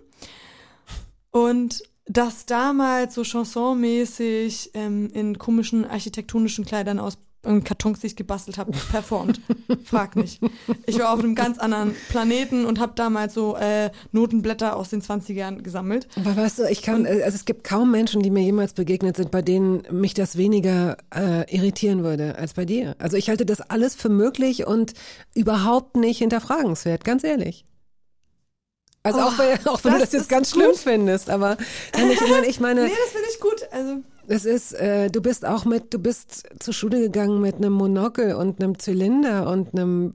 Und das damals so chansonmäßig ähm, in komischen architektonischen Kleidern aus ähm, Kartons, die ich gebastelt habe, performt. Frag nicht. Ich war auf einem ganz anderen Planeten und habe damals so äh, Notenblätter aus den 20ern gesammelt. Aber weißt du, ich kann, also es gibt kaum Menschen, die mir jemals begegnet sind, bei denen mich das weniger äh, irritieren würde als bei dir. Also ich halte das alles für möglich und überhaupt nicht hinterfragenswert, ganz ehrlich. Also Oh, auch, wenn, auch wenn du das jetzt ganz gut. schlimm findest, aber ich meine, ich meine, Nee, das finde ich gut. Also es ist, äh, du bist auch mit, du bist zur Schule gegangen mit einem Monokel und einem Zylinder und einem,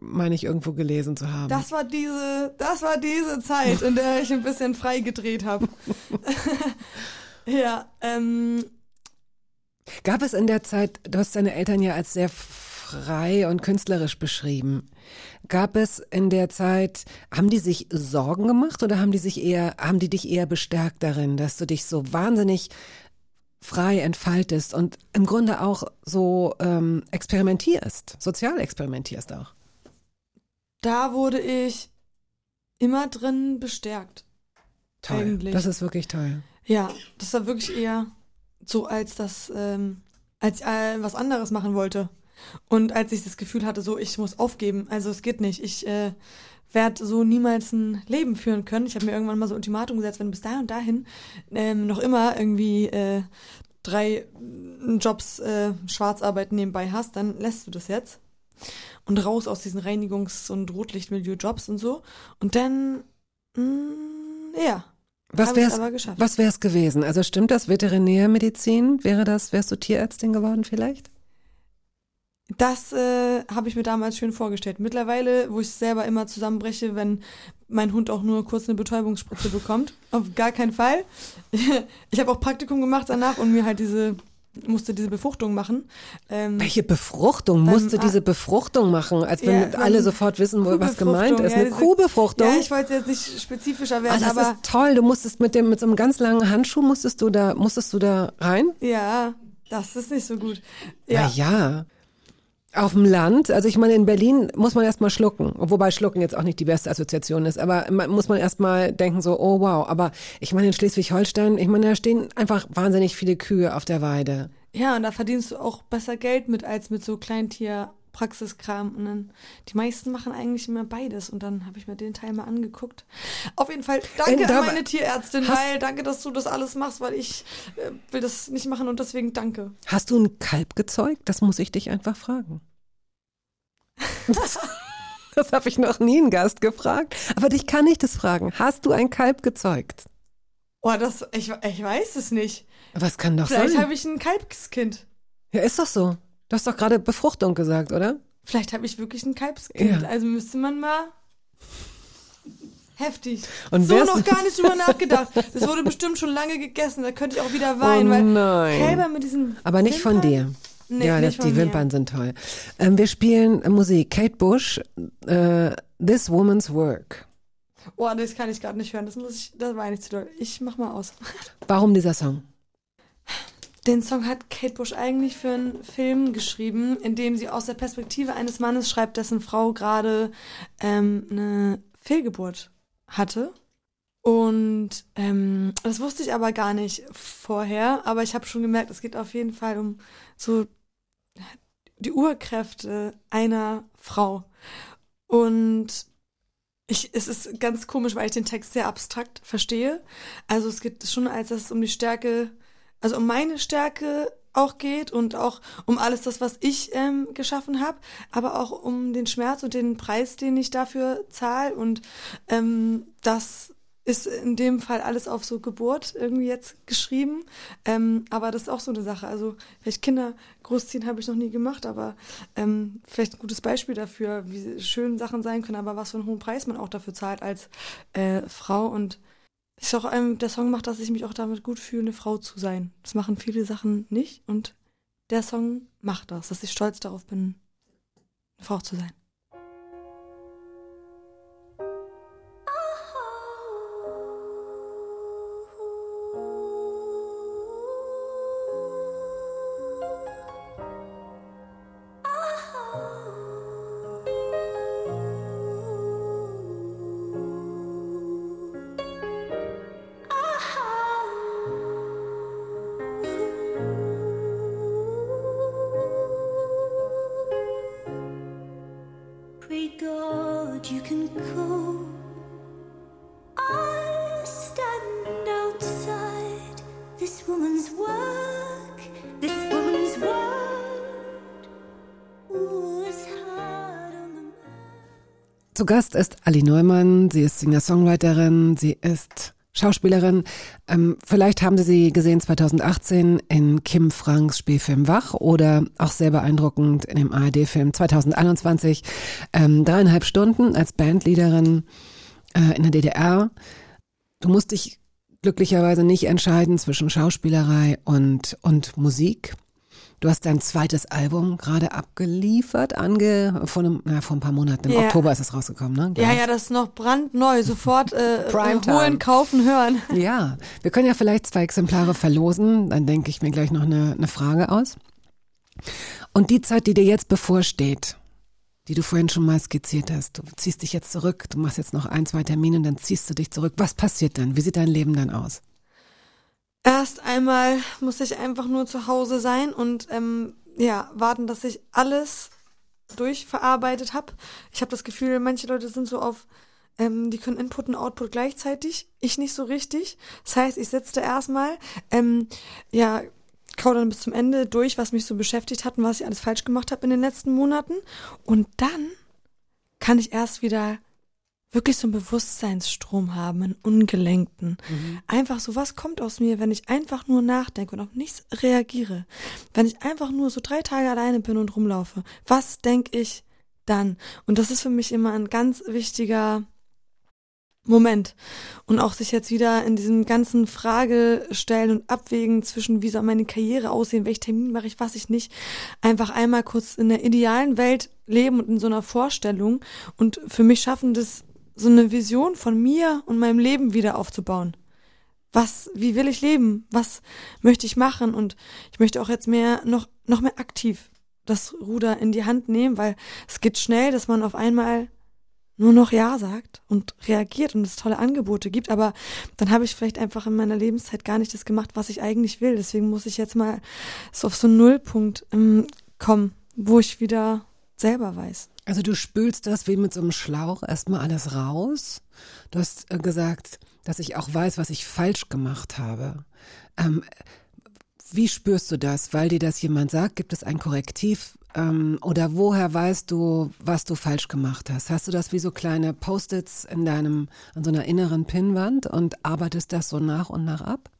meine ich irgendwo gelesen zu haben. Das war diese, das war diese Zeit, in der ich ein bisschen frei gedreht habe. ja, ähm, Gab es in der Zeit, du hast deine Eltern ja als sehr frei und künstlerisch beschrieben. Gab es in der Zeit, haben die sich Sorgen gemacht oder haben die sich eher, haben die dich eher bestärkt darin, dass du dich so wahnsinnig frei entfaltest und im Grunde auch so ähm, experimentierst, sozial experimentierst auch? da wurde ich immer drin bestärkt. Toll. Eigentlich. Das ist wirklich toll. Ja, das war wirklich eher so, als das, ähm, als ich äh, was anderes machen wollte. Und als ich das Gefühl hatte, so, ich muss aufgeben, also es geht nicht, ich äh, werde so niemals ein Leben führen können. Ich habe mir irgendwann mal so ein Ultimatum gesetzt, wenn du bis dahin und dahin ähm, noch immer irgendwie äh, drei äh, Jobs äh, Schwarzarbeit nebenbei hast, dann lässt du das jetzt. und raus aus diesen Reinigungs- und Rotlichtmilieu-Jobs und so. Und dann, mh, ja, Was wär's, was wär's gewesen? Also stimmt das Veterinärmedizin? Wäre das, wärst du Tierärztin geworden vielleicht? Das äh, habe ich mir damals schön vorgestellt. Mittlerweile, wo ich selber immer zusammenbreche, wenn mein Hund auch nur kurz eine Betäubungsspritze bekommt, auf gar keinen Fall. Ich habe auch Praktikum gemacht danach und mir halt diese musste diese Befruchtung machen. Ähm, Welche Befruchtung Beim musste A- diese Befruchtung machen, als wenn Ja, alle sofort wissen, wo, was gemeint ist? ja, Eine Kuhbefruchtung? Ja, ich wollte jetzt nicht spezifischer Ah, werden, das aber ist toll. Du musstest mit dem mit so einem ganz langen Handschuh musstest du da musstest du da rein? ja, das ist nicht so gut. Ja. Ja, ja. Auf dem Land, also ich meine, in Berlin muss man erstmal schlucken, wobei Schlucken jetzt auch nicht die beste Assoziation ist, aber man, muss man erstmal denken so, oh wow, aber ich meine in Schleswig-Holstein, ich meine, da stehen einfach wahnsinnig viele Kühe auf der Weide. ja, und da verdienst du auch besser Geld mit als mit so Kleintierpraxiskram. Und dann, die meisten machen eigentlich immer beides. Und dann habe ich mir den Teil mal angeguckt. Auf jeden Fall danke da- an meine Tierärztin, weil danke, dass du das alles machst, weil ich äh, will das nicht machen und deswegen danke. Hast du ein Kalb gezeugt? Das muss ich dich einfach fragen. Das, das habe ich noch nie einen Gast gefragt, aber dich kann ich das fragen. Hast du ein Kalb gezeugt? Oh, das, ich, ich weiß es nicht. Was kann doch Vielleicht sein? habe ich ein Kalbskind. Ja, ist doch so. Du hast doch gerade Befruchtung gesagt, oder? Vielleicht habe ich wirklich ein Kalbskind. Ja. Also müsste man mal. Heftig. Und so noch gar nicht drüber nachgedacht. Das wurde bestimmt schon lange gegessen. Da könnte ich auch wieder weinen, oh weil nein. Kälber mit diesen. Aber nicht von Wimpern- dir. Nee, ja, das, von die mir. Wimpern sind toll. Ähm, wir spielen Musik. Kate Bush, äh, This Woman's Work. Oh, das kann ich gerade nicht hören. Das muss ich, das war nicht zu doll. Ich mach mal aus. Warum dieser Song? Den Song hat Kate Bush eigentlich für einen Film geschrieben, in dem sie aus der Perspektive eines Mannes schreibt, dessen Frau gerade ähm, eine Fehlgeburt hatte. Und ähm, das wusste ich aber gar nicht vorher, aber ich habe schon gemerkt, es geht auf jeden Fall um so die Urkräfte einer Frau. Und ich, es ist ganz komisch, weil ich den Text sehr abstrakt verstehe. Also es geht schon, als dass es um die Stärke, also um meine Stärke auch geht und auch um alles das, was ich ähm, geschaffen habe, aber auch um den Schmerz und den Preis, den ich dafür zahle. Und ähm, das ist in dem Fall alles auf so Geburt irgendwie jetzt geschrieben. Ähm, aber das ist auch so eine Sache. Also vielleicht Kinder großziehen habe ich noch nie gemacht, aber ähm, vielleicht ein gutes Beispiel dafür, wie schön Sachen sein können, aber was für einen hohen Preis man auch dafür zahlt als äh, Frau. Und ist auch ähm, der Song macht, dass ich mich auch damit gut fühle, eine Frau zu sein. Das machen viele Sachen nicht und der Song macht das, dass ich stolz darauf bin, eine Frau zu sein. Zu Gast ist Ali Neumann. Sie ist Singer-Songwriterin. Sie ist Schauspielerin. Ähm, vielleicht haben Sie sie gesehen 2018 in Kim Franks Spielfilm Wach oder auch sehr beeindruckend in dem ARD-Film 2021. Ähm, dreieinhalb Stunden als Bandleaderin äh, in der DDR. Du musst dich glücklicherweise nicht entscheiden zwischen Schauspielerei und, und Musik. Du hast dein zweites Album gerade abgeliefert, ange, vor, einem, na, vor ein paar Monaten. Im Ja. Oktober ist es rausgekommen, ne? Ja, Gleich. ja, das ist noch brandneu. Sofort äh, Primetime. holen, kaufen, hören. Ja, wir können ja vielleicht zwei Exemplare verlosen. Dann denke ich mir gleich noch eine, eine Frage aus. Und die Zeit, die dir jetzt bevorsteht, die du vorhin schon mal skizziert hast, du ziehst dich jetzt zurück, du machst jetzt noch ein, zwei Termine und dann ziehst du dich zurück. Was passiert dann? Wie sieht dein Leben dann aus? Erst einmal muss ich einfach nur zu Hause sein und ähm, ja, warten, dass ich alles durchverarbeitet habe. Ich habe das Gefühl, manche Leute sind so auf, ähm, die können Input und Output gleichzeitig. Ich nicht so richtig. Das heißt, ich setzte erstmal, ähm, ja, kau dann bis zum Ende durch, was mich so beschäftigt hat und was ich alles falsch gemacht habe in den letzten Monaten. Und dann kann ich erst wieder wirklich so einen Bewusstseinsstrom haben, einen ungelenkten. Mhm. Einfach so, was kommt aus mir, wenn ich einfach nur nachdenke und auf nichts reagiere? Wenn ich einfach nur so drei Tage alleine bin und rumlaufe, was denke ich dann? Und das ist für mich immer ein ganz wichtiger Moment. Und auch sich jetzt wieder in diesem ganzen Frage stellen und abwägen zwischen, wie soll meine Karriere aussehen, welchen Termin mache ich, was ich nicht. Einfach einmal kurz in der idealen Welt leben und in so einer Vorstellung und für mich schaffen, das so eine Vision von mir und meinem Leben wieder aufzubauen. Was, wie will ich leben? Was möchte ich machen? Und ich möchte auch jetzt mehr, noch, noch mehr aktiv das Ruder in die Hand nehmen, weil es geht schnell, dass man auf einmal nur noch Ja sagt und reagiert und es tolle Angebote gibt, aber dann habe ich vielleicht einfach in meiner Lebenszeit gar nicht das gemacht, was ich eigentlich will. Deswegen muss ich jetzt mal so auf so einen Nullpunkt ähm, kommen, wo ich wieder selber weiß. Also du spülst das wie mit so einem Schlauch erstmal alles raus. Du hast äh, gesagt, dass ich auch weiß, was ich falsch gemacht habe. Ähm, wie spürst du das? Weil dir das jemand sagt, gibt es ein Korrektiv? Ähm, oder woher weißt du, was du falsch gemacht hast? Hast du das wie so kleine Post-its in deinem, an so einer inneren Pinnwand und arbeitest das so nach und nach ab?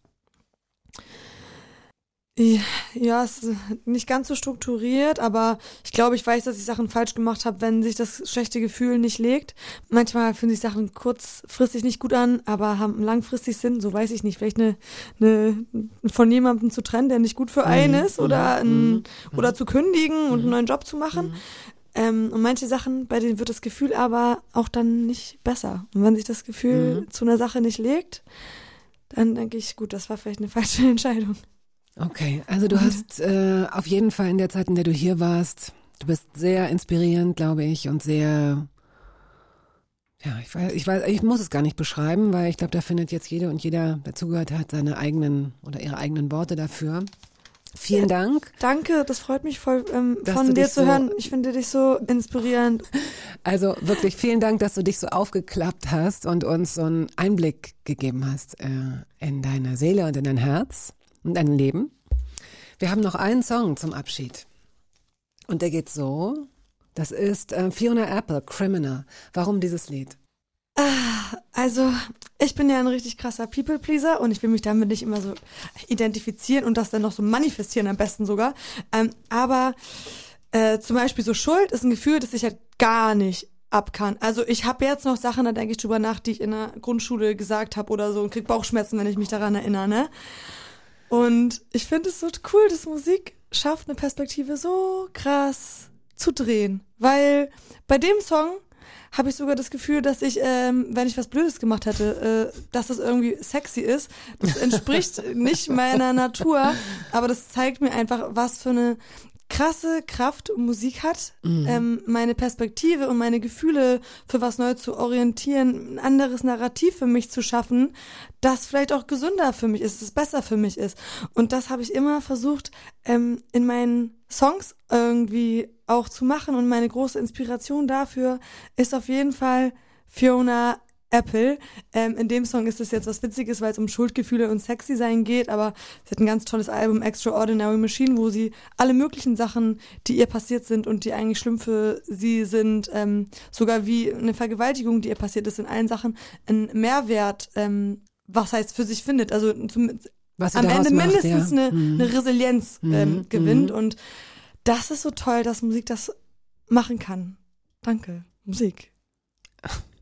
Ja, es ist nicht ganz so strukturiert, aber ich glaube, ich weiß, dass ich Sachen falsch gemacht habe, wenn sich das schlechte Gefühl nicht legt. Manchmal fühlen sich Sachen kurzfristig nicht gut an, aber haben langfristig Sinn. So weiß ich nicht. Vielleicht eine, eine von jemandem zu trennen, der nicht gut für einen ist, oder ein, oder zu kündigen und einen neuen Job zu machen. Ähm, und manche Sachen, bei denen wird das Gefühl aber auch dann nicht besser. Und wenn sich das Gefühl zu einer Sache nicht legt, dann denke ich, gut, das war vielleicht eine falsche Entscheidung. Okay, also du hast äh, auf jeden Fall in der Zeit, in der du hier warst, du bist sehr inspirierend, glaube ich, und sehr, ja, ich weiß, ich weiß, ich muss es gar nicht beschreiben, weil ich glaube, da findet jetzt jede und jeder, der zugehört hat, seine eigenen oder ihre eigenen Worte dafür. Vielen Dank. Danke, das freut mich voll ähm, von dir zu so- hören. Ich finde dich so inspirierend. Also wirklich vielen Dank, dass du dich so aufgeklappt hast und uns so einen Einblick gegeben hast äh, in deine Seele und in dein Herz und dein Leben. Wir haben noch einen Song zum Abschied. Und der geht so. Das ist äh, Fiona Apple, Criminal. Warum dieses Lied? Also, ich bin ja ein richtig krasser People-Pleaser und ich will mich damit nicht immer so identifizieren und das dann noch so manifestieren am besten sogar. Ähm, aber äh, zum Beispiel so Schuld ist ein Gefühl, das ich halt gar nicht ab kann. Also ich habe jetzt noch Sachen, da denke ich drüber nach, die ich in der Grundschule gesagt habe oder so und krieg Bauchschmerzen, wenn ich mich daran erinnere. Ne? Und ich finde es so cool, dass Musik schafft, eine Perspektive so krass zu drehen. Weil bei dem Song habe ich sogar das Gefühl, dass ich, ähm, wenn ich was Blödes gemacht hätte, äh, dass das irgendwie sexy ist. Das entspricht nicht meiner Natur, aber das zeigt mir einfach, was für eine krasse Kraft Musik hat, ähm, meine Perspektive und meine Gefühle für was Neues zu orientieren, ein anderes Narrativ für mich zu schaffen, das vielleicht auch gesünder für mich ist, das besser für mich ist. Und das habe ich immer versucht, ähm, in meinen Songs irgendwie auch zu machen. Und meine große Inspiration dafür ist auf jeden Fall Fiona Apple. Ähm, in dem Song ist es jetzt was Witziges, weil es um Schuldgefühle und Sexy sein geht, aber sie hat ein ganz tolles Album, Extraordinary Machine, wo sie alle möglichen Sachen, die ihr passiert sind und die eigentlich schlimm für sie sind, ähm, sogar wie eine Vergewaltigung, die ihr passiert ist, in allen Sachen einen Mehrwert, ähm, was heißt für sich findet. Also zum, am Ende macht, mindestens ja. eine, Mhm. eine Resilienz ähm, Mhm, gewinnt. mhm. Und das ist so toll, dass Musik das machen kann. Danke, Musik.